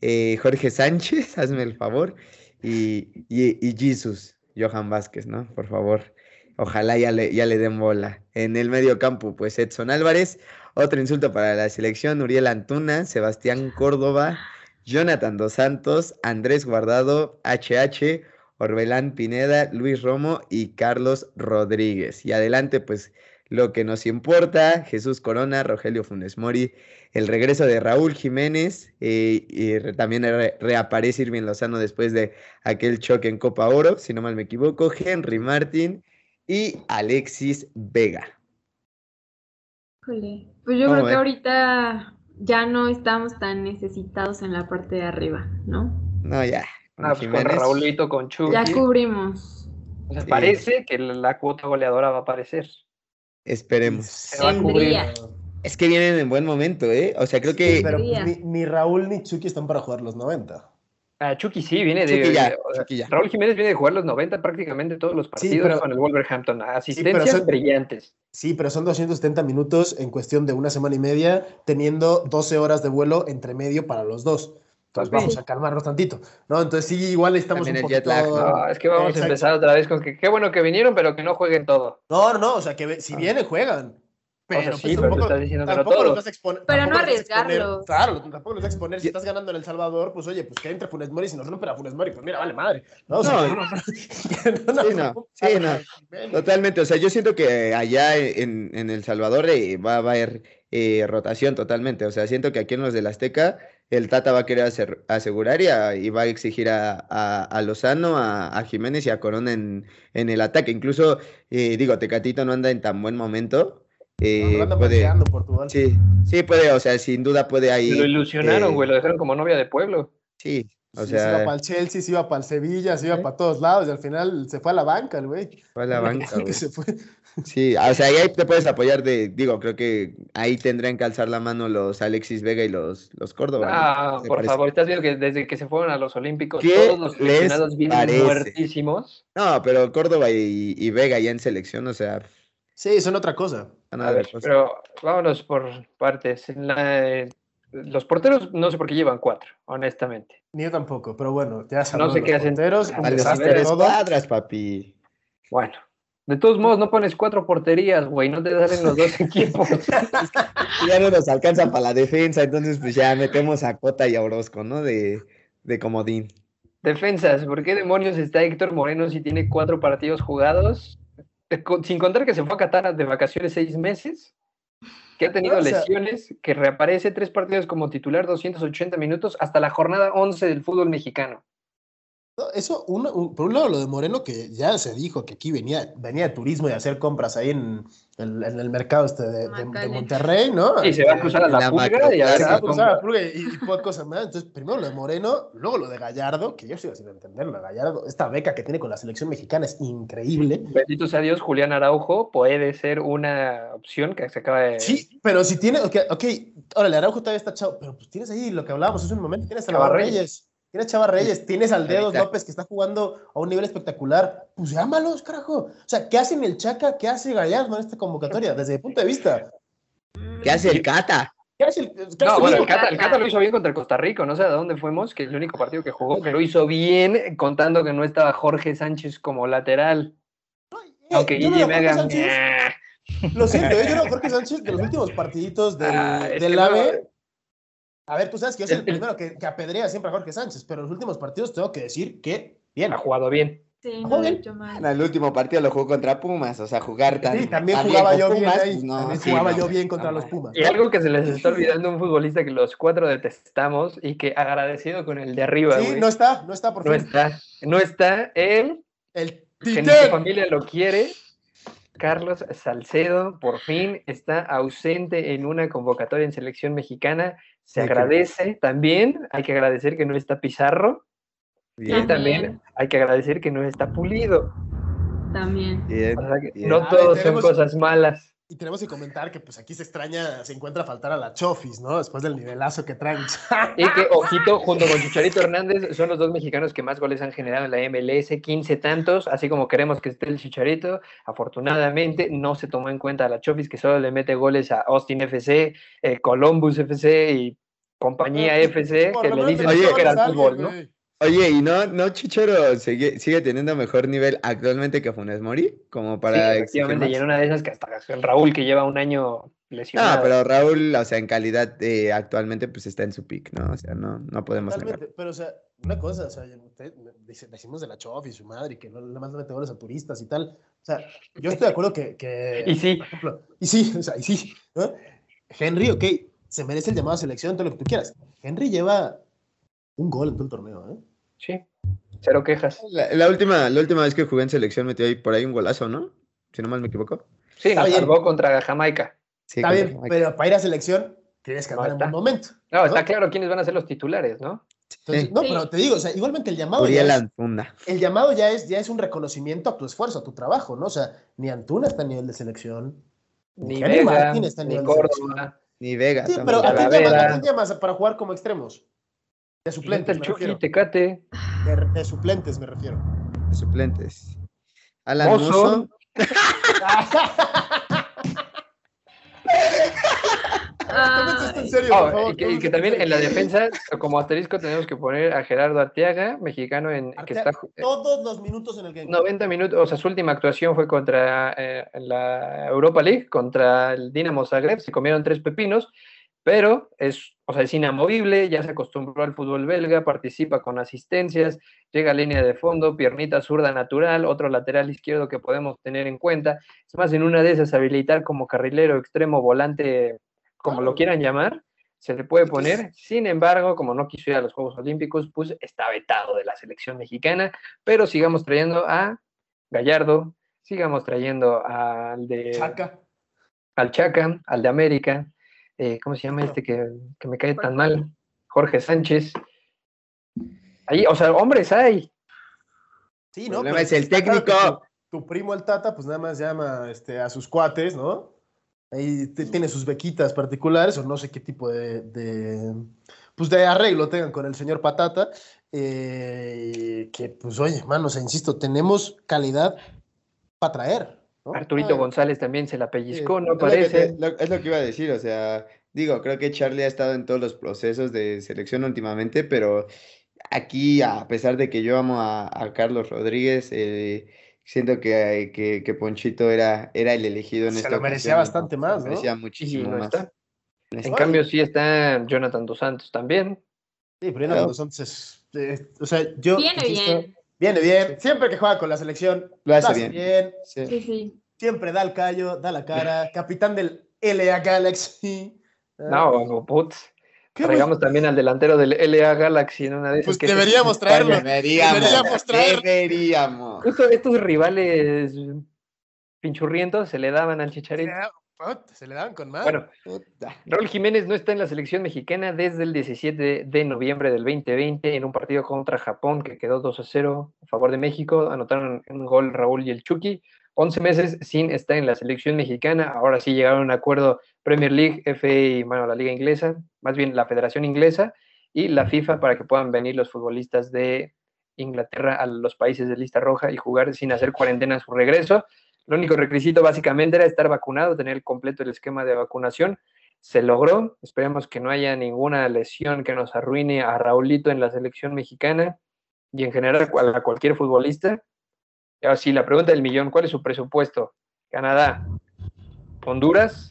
Eh, Jorge Sánchez, hazme el favor. Y, y, y Jesus, Johan Vázquez, ¿no? Por favor. Ojalá ya le, ya le den bola. En el medio campo, pues Edson Álvarez. Otro insulto para la selección. Uriel Antuna, Sebastián Córdoba, Jonathan Dos Santos, Andrés Guardado, HH, Orbelán Pineda, Luis Romo y Carlos Rodríguez. Y adelante, pues lo que nos importa, Jesús Corona, Rogelio Funes Mori, el regreso de Raúl Jiménez, eh, y re- también re- reaparece Irving Lozano después de aquel choque en Copa Oro, si no mal me equivoco, Henry Martin y Alexis Vega. Híjole, Pues yo ¿Cómo creo que ahorita ya no estamos tan necesitados en la parte de arriba, ¿no? No, ya. Con Ah, pues con. Raulito, con Chucky. Ya cubrimos. O sea, Sí. parece que la- cuota goleadora va a aparecer. Esperemos. Se va a cubrir. Es que vienen en buen momento, ¿eh? O sea, creo que Pero ni, ni Raúl ni Chucky están para jugar los 90. Ah, Chucky sí, viene de. Chucky ya, o sea, Chucky ya. Raúl Jiménez viene de jugar los 90 prácticamente todos los Sí, partidos pero- con el Wolverhampton. Asistencias son- brillantes. Sí, pero son 270 minutos en cuestión de una semana y media, teniendo 12 horas de vuelo entre medio para los dos. Entonces vamos a calmarnos tantito, ¿no? Entonces sí, igual estamos También un el jet poquito... lag, No, es que vamos Exacto. a empezar otra vez con que qué bueno que vinieron, pero que no jueguen todo. No, no, no, o sea, que si vienen, juegan. Pero, o sea, pues, sí, pero tú tampoco, estás diciendo tampoco los todo. vas a exponer. Pero no los vas a exponer. arriesgarlos. Claro, tampoco los vas a exponer. Si estás ganando en El Salvador, pues oye, pues que entre Funes Mori. Si nos rompen a Funes Mori, pues mira, vale madre. No, o sea, No, no- sí, no, sí, no. Totalmente, o sea, yo siento que allá en, en El Salvador eh, va a haber eh, rotación totalmente, o sea, siento que aquí en los del Azteca el Tata va a querer hacer- asegurar y, a- y va a exigir a, a- a Lozano, a, a Jiménez y a Corona en, en el ataque, incluso, eh, digo, Tecatito no anda en tan buen momento, eh, No, puede, Portugal. sí, sí puede, o sea, sin duda puede ahí, Lo ilusionaron, eh, güey, lo dejaron como novia de pueblo. sí, o Sí, se iba para el Chelsea, se iba para el Sevilla, se iba Sí. para todos lados y al final se fue a la banca el güey. fue a la banca, Que güey. se fue. Sí, o sea, ahí te puedes apoyar de, digo, creo que ahí tendrán que alzar la mano los Alexis Vega y los, los Córdoba. Ah, por parece. favor, estás viendo que desde que se fueron a los Olímpicos, ¿Qué todos los seleccionados vienen parece? muertísimos. No, pero Córdoba y, y Vega ya en selección, o sea, Sí, son otra cosa. van A a ver ver, cosas. pero vámonos por partes. En la- eh, los porteros no sé por qué llevan cuatro, honestamente. Ni yo tampoco, pero bueno, ya No sabemos sé los qué hacen. porteros, un desastre tres todo. cuadras, papi. Bueno, de todos modos no pones cuatro porterías, güey, no te salen los dos equipos. Ya no nos alcanza para la defensa, entonces pues ya metemos a Cota y a Orozco, ¿no? De, de comodín. Defensas, ¿por qué demonios está Héctor Moreno si tiene cuatro partidos jugados? Eh, Sin contar que se fue a Qatar de vacaciones seis meses, que ha tenido O sea- lesiones, que reaparece tres partidos como titular, 280 minutos, hasta la jornada 11 del fútbol mexicano. No, Eso, uno- un- por un lado, lo de Moreno, que ya se dijo que aquí venía, venía de turismo y hacer compras ahí en, el- en el mercado este de, de- de Macale. Monterrey, ¿no? Y se va a cruzar a la, la pulga y a se va a cruzar a compra. Pulga y, y poca cosa más. Entonces, primero lo de Moreno, luego lo de Gallardo, que yo sigo sin entenderlo. Gallardo, esta beca que tiene con la selección mexicana es increíble. Bendito sea Dios, Julián Araujo puede ser una opción que se acaba de... Sí, pero si tiene, ok, ok, órale, Araujo todavía está chavo, pero pues tienes ahí lo que hablábamos hace un momento, tienes a Navarro Reyes. Tienes Chava Reyes, tienes al Dedos. López que está jugando a un nivel espectacular, pues llámalos, carajo. O sea, ¿qué hacen el Chaca? ¿Qué hace Gallardo en esta convocatoria? Desde mi punto de vista. ¿Qué hace el Cata? ¿Qué hace el, qué No, hace bueno, el- Cata, el Cata lo hizo bien contra el Costa Rica, no sé a dónde fuimos, que es el único partido que jugó, que lo hizo bien, contando que no estaba Jorge Sánchez como lateral. Eh, Aunque yo no me Jorge haga... Sánchez, Lo siento, ¿eh? yo no Jorge Sánchez de los últimos partiditos del, Ah, del que AVE. A ver, tú sabes que yo soy el primero que, que apedrea siempre a Jorge Sánchez, pero en los últimos partidos tengo que decir que bien. Ha jugado bien. Sí, no bien. mal. En el último partido lo jugó contra Pumas, o sea, jugar tan, Sí, también tan jugaba yo bien ahí. pues, no, también sí, jugaba no. yo bien contra No, los. Pumas. Y algo que se les está olvidando a un futbolista que los cuatro detestamos y que agradecido con el de arriba, Sí, no está, no está por No fin. está, no está él, El que ni su Tite. familia lo quiere. Carlos Salcedo por fin está ausente en una convocatoria en selección mexicana. Se Sí, que- agradece también, hay que agradecer que no está Pizarro y Bien, También. también hay que agradecer que no está Pulido. También. bien, O sea que bien. no A ver, todos son cosas malas. Y tenemos que comentar que pues aquí se extraña, se encuentra a faltar a la Chofis, ¿no? Después del nivelazo que traen. Y que, ojito, junto con Chicharito Hernández, son los dos mexicanos que más goles han generado en la MLS, 15 tantos, así como queremos que esté el Chicharito. Afortunadamente, no se tomó en cuenta a la Chofis, que solo le mete goles a Austin FC, eh, Columbus FC y compañía FC, que le dicen que era el fútbol, ¿no? Oye, ¿y no, no Chicharo sigue, sigue teniendo mejor nivel actualmente que Funes Mori? Como Sí, para exigir efectivamente, y en una de esas que hasta el Raúl, que lleva un año lesionado. No, pero Raúl, o sea, en calidad eh, actualmente, pues está en su pick, ¿no? O sea, no, no podemos pero o sea, una cosa, o sea, usted, decimos de la Chof y su madre y que no le mete goles a turistas y tal. O sea, yo estoy de acuerdo que, que Y sí. por ejemplo, y sí, o sea, y sí, ¿no? Henry, ok, se merece el llamado a selección, todo lo que tú quieras. Henry lleva un gol en todo el torneo, ¿eh? Sí, cero quejas. La, la última, la última vez que jugué en selección metió ahí por ahí un golazo, ¿no? Si no mal me equivoco. Sí, nos salvó contra Jamaica. Sí, Está contra bien, Jamaica. pero para ir a selección tienes que No andar en buen momento. No, ¿no? está claro quiénes van a ser los titulares, ¿no? Entonces, Sí. no, pero te digo, o sea, igualmente el llamado, ya es, Antuna. el llamado ya es, ya es un reconocimiento a tu esfuerzo, a tu trabajo, ¿no? O sea, ni Antuna está a nivel de selección, Ni Vega, Martín está a ni nivel de selección. Córdoba. Ni Vega. Sí, pero ¿a quién, llamas, a quién llamas para jugar como extremos? De Suplente suplentes, el me Chucky. Tecate. De, de suplentes, me refiero. De suplentes. Alan en serio, Oh, por favor. y, que, y también en la defensa, como asterisco, tenemos que poner a Gerardo Arteaga, mexicano, en, que está Todos los minutos en el que 90 minutos, o sea, su última actuación fue contra eh, la Europa League, contra el Dinamo Zagreb, se comieron tres pepinos, pero es, o sea, es inamovible, ya se acostumbró al fútbol belga, participa con asistencias, llega a línea de fondo, piernita zurda natural, otro lateral izquierdo que podemos tener en cuenta, es más, en una de esas habilitar como carrilero, extremo, volante, como lo quieran llamar, se le puede poner, sin embargo, como no quiso ir a los Juegos Olímpicos, pues está vetado de la selección mexicana, pero sigamos trayendo a Gallardo, sigamos trayendo al de Chaca. al Chaca, al de América, eh, ¿cómo se llama este que, que me cae tan mal? Jorge Sánchez. Ahí, o sea, hombres hay. Sí, ¿no? Pero es el claro técnico. Tu, tu primo el Tata, pues nada más llama este, a sus cuates, ¿no? Ahí te- tiene sus bequitas particulares, o no sé qué tipo de, de, pues de arreglo tengan con el señor Patata. eh, que, pues, oye, sea, insisto, tenemos calidad para traer. ¿No? Arturito Ah, González también se la pellizcó, Sí, no es lo que parece. te- lo- es lo que iba a decir, o sea, digo, creo que Charlie ha estado en todos los procesos de selección últimamente, pero aquí, a pesar de que yo amo a, a Carlos Rodríguez, eh, siento que, que, que Ponchito era, era el elegido en Se esta lo merecía ocasión, bastante se más, lo ¿no? merecía Y muchísimo no más. está. En cambio, sí está Jonathan Dos Santos también. Sí, pero. Jonathan Dos Santos es- eh, o sea, yo. Viene insisto, bien. Viene bien. Siempre que juega con la selección, Lo hace lo bien. Sí. Sí, sí. Siempre da el callo, da la cara. Capitán del LA Galaxy. No, putz. ¿Qué, Traigamos también al delantero del LA Galaxy en una de esas Pues que se- deberíamos traerlo. Deberíamos, Deberíamos traer- deberíamos. Justo estos rivales pinchurrientos se le daban al Chicharito. Se le daban con más. Bueno. Raúl Jiménez no está en la selección mexicana desde el 17 de noviembre del 2020 en un partido contra Japón que quedó 2 a 0 a favor de México. Anotaron un gol Raúl y el Chucky. 11 meses sin estar en la selección mexicana. Ahora sí llegaron a un acuerdo Premier League, FA y la Liga Inglesa, más bien la Federación Inglesa y la FIFA para que puedan venir los futbolistas de Inglaterra a los países de lista roja y jugar sin hacer cuarentena a su regreso. El único requisito básicamente era estar vacunado, tener completo el esquema de vacunación. Se logró. Esperemos que no haya ninguna lesión que nos arruine a Raulito en la selección mexicana y en general a cualquier futbolista. Y ahora sí, la pregunta del millón, ¿cuál es su presupuesto? Canadá, Honduras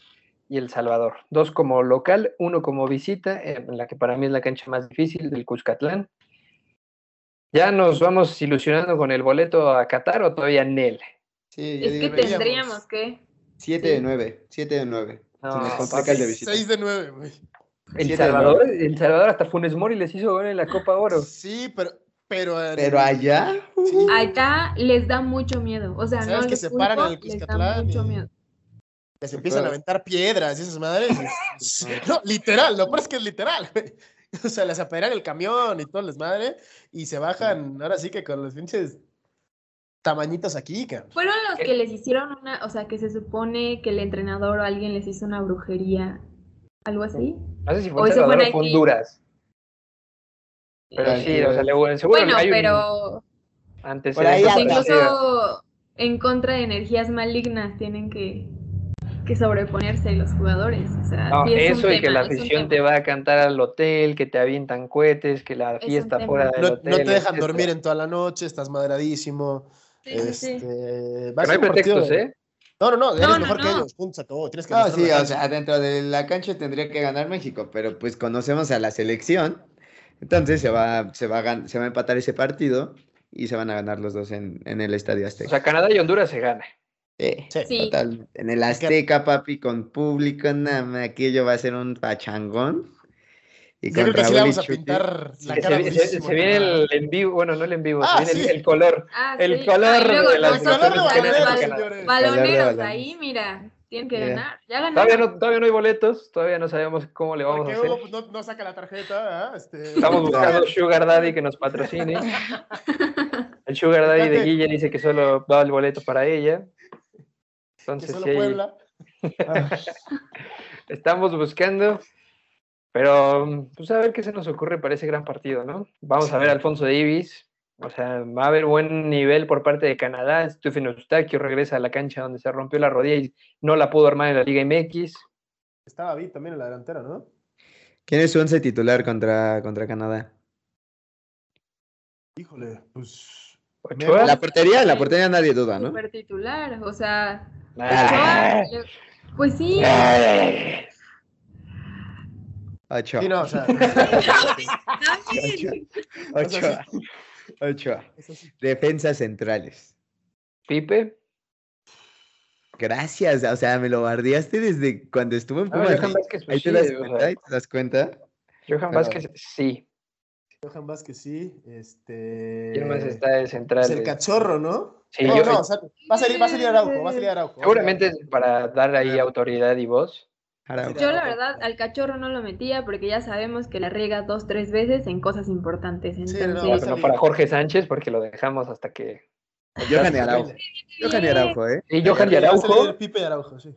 y El Salvador. Dos como local, uno como visita, en la que para mí es la cancha más difícil del Cuscatlán. ¿Ya nos vamos ilusionando con el boleto a Qatar o todavía Nel? Sí, Es que tendríamos que. 7 de 9, 7 de 9. No, Se nos complica el de visita. 6 de 9, güey. El Salvador, el Salvador hasta Funes Mori les hizo gol en la Copa Oro. Sí, pero. Pero, en- Pero allá, Sí. Acá les da mucho miedo. O sea, ¿Sabes no que les se paran en el culpo, Cuscatlán mucho y- miedo. Les empiezan a aventar piedras y esas madres. y- no, literal, lo peor es que es literal. O sea, les aperan el camión y todo les madre y se bajan, ahora sí que con los pinches tamañitos aquí, cabrón. Fueron los que les hicieron una, o sea, que se supone que el entrenador o alguien les hizo una brujería, algo así. No sé si fue o en fue. Honduras. Pero Eh, sí, o sea, le- seguro bueno, hay un pero ahí pues, anda. incluso en contra de energías malignas tienen que, que sobreponerse los jugadores. O sea, No, sí es un eso y que la afición te va a cantar al hotel, que te avientan cohetes, que la fiesta fuera del No, hotel. no te dejan dormir en toda la noche, estás madradísimo. Sí. Este, va a Pero no hay ser un partido- pretextos, ¿eh? No, no, no, eres No, no, mejor que ellos. Punto, se acabó. Tienes que No, sí, o sea, dentro de la cancha tendría que ganar México, pero pues conocemos a la selección, entonces se va, se va, a, gan- se va a empatar ese partido y se van a ganar los dos en, en el Estadio O Azteca. sea, Canadá y Honduras se gana. Sí, Sí. Sí. total. En el Azteca, papi, con público, nada más, aquello va a ser un pachangón. Y Yo con creo que sí le vamos a pintar la Se, cara se- viene el en vivo, bueno, no el en vivo, Ah, se viene sí. el, el color. Ah, El sí. color luego de las color de los baloneros, ahí, mira, tienen que ganar. Ya ganaron. Todavía no, todavía no hay boletos, todavía no sabemos cómo le vamos a hacer. Hugo pues, no, no saca la tarjeta, ¿ah? Este... Estamos buscando Sugar Daddy que nos patrocine. El Sugar Daddy de. Guille dice que solo va el boleto para ella. que Entonces, solo sí, Puebla. Estamos buscando. Pero, pues a ver qué se nos ocurre para ese gran partido, ¿no? Vamos a ver a Alfonso Davis. O sea, va a haber buen nivel por parte de Canadá. Stephen Eustaquio regresa a la cancha donde se rompió la rodilla y no la pudo armar en la Liga MX. Estaba David también en la delantera, ¿no? ¿Quién es su once titular contra, contra Canadá? Híjole, pues. Ochoa. La portería, la portería nadie duda, ¿no? Super titular, o sea, Ah. Ochoa, pues sí. Ochoa. Sí, no, o sea. Ochoa. Ochoa. Defensas centrales. Pipe. Gracias, o sea, me lo bardeaste desde cuando estuvo en No, Pumas. Johan Vázquez, pues Ahí te sí, das cuenta, ahí te das cuenta. Johan Vázquez, sí. Johan Vázquez, sí. Este. ¿Quién más está de central? Pues el cachorro, ¿no? Sí, no, yo- no, o sea, va a salir, va a salir Araujo, va a salir Araujo. Seguramente es para dar ahí autoridad y voz. Yo la verdad al cachorro no lo metía porque ya sabemos que la riega dos, tres veces en cosas importantes. Sí, no, Entonces, Pero no para Jorge Sánchez porque lo dejamos hasta que. Johan y Araujo. Johan y Araujo, ¿eh? Y Johan a Araujo. Pipe y Araujo, sí.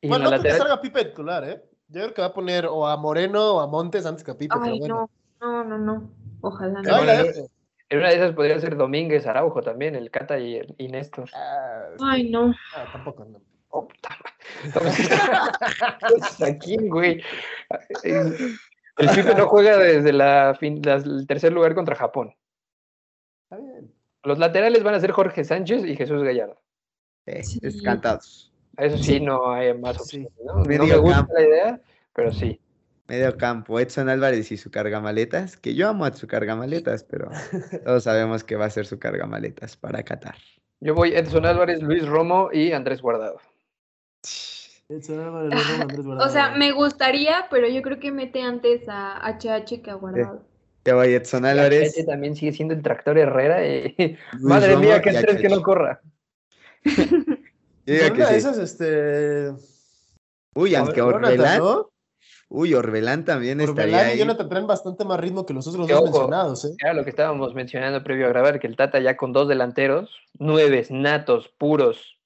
Y en bueno, la no creo que lateral. salga Pipe de titular, ¿eh? Yo creo que va a poner o a Moreno o a Montes antes que a Pipe, pero ay, bueno. no, no, no, no. Ojalá Pero no. En una de esas podría ser Domínguez Araujo también, el Cata y el y Néstor. Ah, Ay, no. ah, tampoco, no. Oh, puta. ¿A quién, güey? El Pipe no juega desde la fin, las- el tercer lugar contra Japón. Está bien. Los laterales van a ser Jorge Sánchez y Jesús Gallardo. Eh, Sí. Eso sí, no hay más Sí. opciones. ¿no? No me Medio gusta campo. la idea, pero sí. Medio campo, Edson Álvarez y su cargamaletas, que yo amo a su cargamaletas, pero todos sabemos que va a ser su cargamaletas para Qatar. Yo voy Edson Álvarez, Luis Romo y Andrés Guardado. Edson Álvarez, Romo, Andrés O sea, me gustaría, pero yo creo que mete antes a HH que a Guardado. Yo voy Edson Álvarez. También sigue siendo el tractor Herrera. y- Luis Madre mía, qué y estrés que no corra. En que sí. esas, este. Uy, aunque Orbelán, ¿no? uy, Orbelán también estaría Orbelán y ahí. Jonathan traen bastante más ritmo que los otros Que dos ojo. mencionados, ¿eh? Era lo que estábamos mencionando previo a grabar, que el Tata ya con dos delanteros, nueves, natos, puros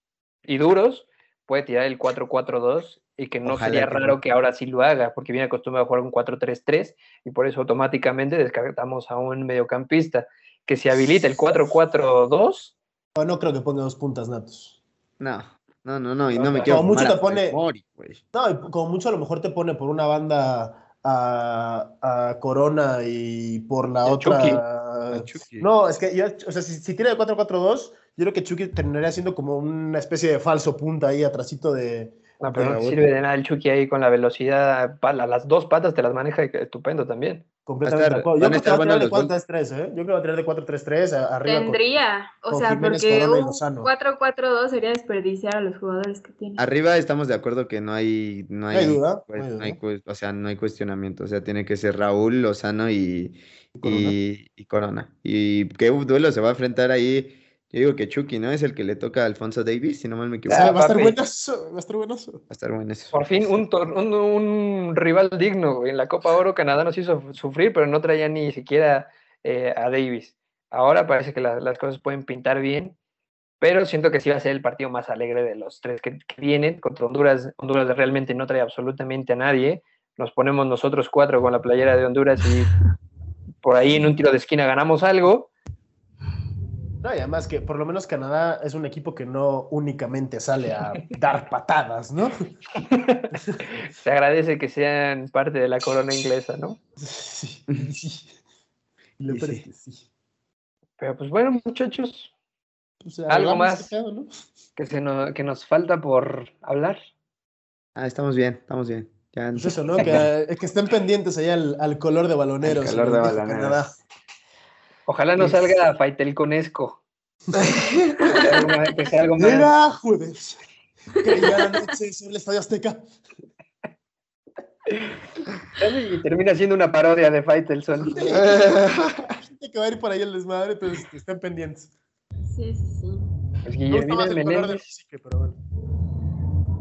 y duros, puede tirar el 4-4-2 y que no Ojalá sería que raro no. que ahora sí lo haga, porque viene acostumbrado a jugar un 4-3-3 y por eso automáticamente descartamos a un mediocampista que se habilita el 4-4-2. No, no creo que ponga dos puntas natos. No, no, no, no, y No, no me como quiero mucho fumar te a pone- Mori. No, y como mucho a lo mejor te pone por una banda a, a Corona y por la El otra. Chucky. A Chucky. No, es que yo, o sea, si, si tira de 4-4-2, yo creo que Chucky terminaría siendo como una especie de falso punta ahí atrásito de. No, pero no te sirve de nada el Chucky ahí con la velocidad, pala, las dos patas te las maneja estupendo también. Completamente estar- de acuerdo. Yo creo que estar va a tirar de buenos los 4-3-3, ¿eh? Yo creo que va a tirar de 4-3-3 a- arriba. con- Tendría, o con sea, Jiménez, porque y un Lozano. 4-4-2 sería desperdiciar a los jugadores que tiene. Arriba estamos de acuerdo que no hay, no hay, hay duda, pues, no hay duda. o sea, no hay cuestionamiento. O sea, tiene que ser Raúl, Lozano y, Corona. y, y Corona. Y qué duelo se va a enfrentar ahí. Yo digo que Chucky, ¿no? Es el que le toca a Alfonso Davis, si no mal me equivoco. Ah, va a estar buenazo, va a estar buenazo. Va a estar bueno eso. Por fin un, un, un rival digno. güey. En la Copa Oro Canadá nos hizo sufrir, pero no traía ni siquiera eh, a Davis. Ahora parece que la- las cosas pueden pintar bien, pero siento que sí va a ser el partido más alegre de los tres que, que vienen. Contra Honduras, Honduras realmente no trae absolutamente a nadie. Nos ponemos nosotros cuatro con la playera de Honduras y por ahí en un tiro de esquina ganamos algo. No, y además que por lo menos Canadá es un equipo que no únicamente sale a dar patadas, ¿no? Se agradece que sean parte de la corona inglesa, ¿no? Sí, sí. Y lo Sí, sí. es que sí. Pero pues bueno, muchachos, pues, Algo más. este ¿no? Que, se nos, que nos falta por hablar. Ah, estamos bien, estamos bien. Ya, Pues eso, ¿no? Que, que estén pendientes ahí al, al color de baloneros. Al color de el baloneros. Canadá. Ojalá no Es- salga Faitel Conesco. que sea algo más- que sea algo más. Era jueves. Que ya la noche sobre el Estadio Azteca. Y termina siendo una parodia de Faitelson. Gente que va a ir por ahí el desmadre, entonces estén pendientes. Sí, sí, sí. Pues Guillermina Menéndez. psique, pero bueno.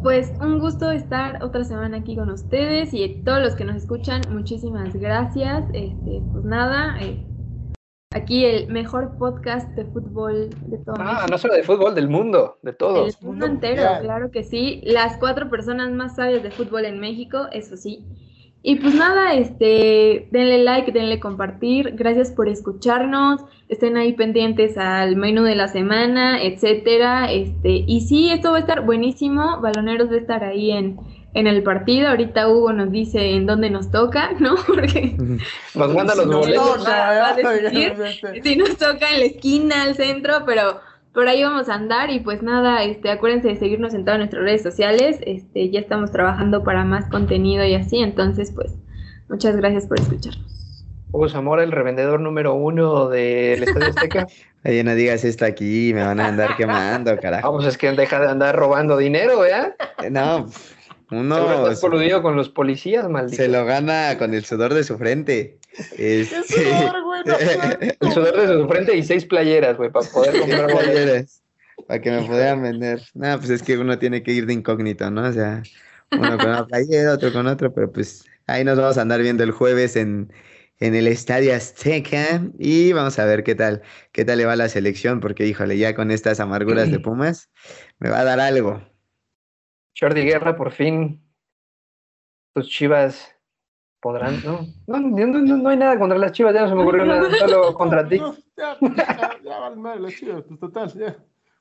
Pues un gusto estar otra semana aquí con ustedes y todos los que nos escuchan, muchísimas gracias. Este, pues nada, eh, aquí el mejor podcast de fútbol de todo Ah, México. no solo de fútbol, del mundo, de todos. El mundo Mundo entero, mundial. claro que sí. Las cuatro personas más sabias de fútbol en México, eso sí. Y pues nada, este, denle like, denle compartir. Gracias por escucharnos. Estén ahí pendientes al menú de la semana, etcétera. Este, y sí, esto va a estar buenísimo. Baloneros va a estar ahí en, en el partido. Ahorita Hugo nos dice en dónde nos toca, ¿no? Porque Nos mandan los boletos. si nos toca en la esquina, al centro, pero por ahí vamos a andar y pues nada, este, acuérdense de seguirnos en todas nuestras redes sociales, este, ya estamos trabajando para más contenido y así, entonces pues muchas gracias por escucharnos. Hugo Zamora, el revendedor número uno del Estadio Azteca. Oye, no digas esto aquí, me van a andar quemando, carajo. Vamos, es que deja de andar robando dinero, ¿verdad? No, uno Seguro estás se, coludido con los policías, maldito. se lo gana con el sudor de su frente. ¡Qué Este, sudor, güey! no mames. El sudor de su frente y seis playeras, güey, para poder comprar playeras, para que me pudieran vender. No, pues es que uno tiene que ir de incógnito, ¿no? O sea, uno con una playera, otro con otro, pero pues ahí nos vamos a andar viendo el jueves en, en el Estadio Azteca y vamos a ver qué tal, qué tal le va a la selección, porque híjole, ya con estas amarguras de Pumas me va a dar algo. Jordi Guerra, por fin, tus chivas podrán. No, no, no, no, no hay nada contra las chivas, ya no se me ocurrió nada, solo contra ti. Ya, pues, ya, ya vale madre los chivas, pues total, ya.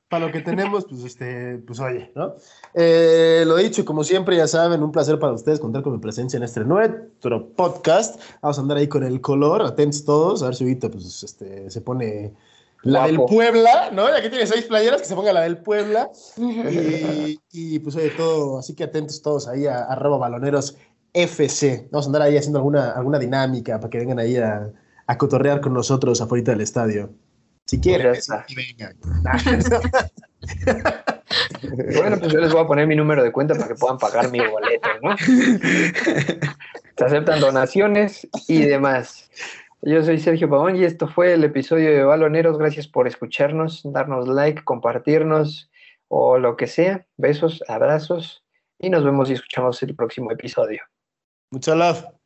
Para lo que tenemos, pues este, pues oye, ¿no? Eh, lo dicho, como siempre, ya saben, un placer para ustedes contar con mi presencia en este nuestro podcast. Vamos a andar ahí con el color, atentos todos, a ver si ahorita pues este, se pone la del. Puebla, ¿no? Ya que tiene seis playeras, que se ponga la del Puebla. Y, y, pues oye, todo, así que atentos todos ahí a, arroba baloneros FC. Vamos a andar ahí haciendo alguna, alguna dinámica para que vengan ahí a, a cotorrear con nosotros afuera del estadio. Si quieren, vengan. Bueno, pues yo les voy a poner mi número de cuenta para que puedan pagar mi boleto, ¿no? Se aceptan donaciones y demás. Yo soy Sergio Pavón y esto fue el episodio de Baloneros. Gracias por escucharnos, darnos like, compartirnos o lo que sea. Besos, abrazos y nos vemos y escuchamos el próximo episodio. Mucha love.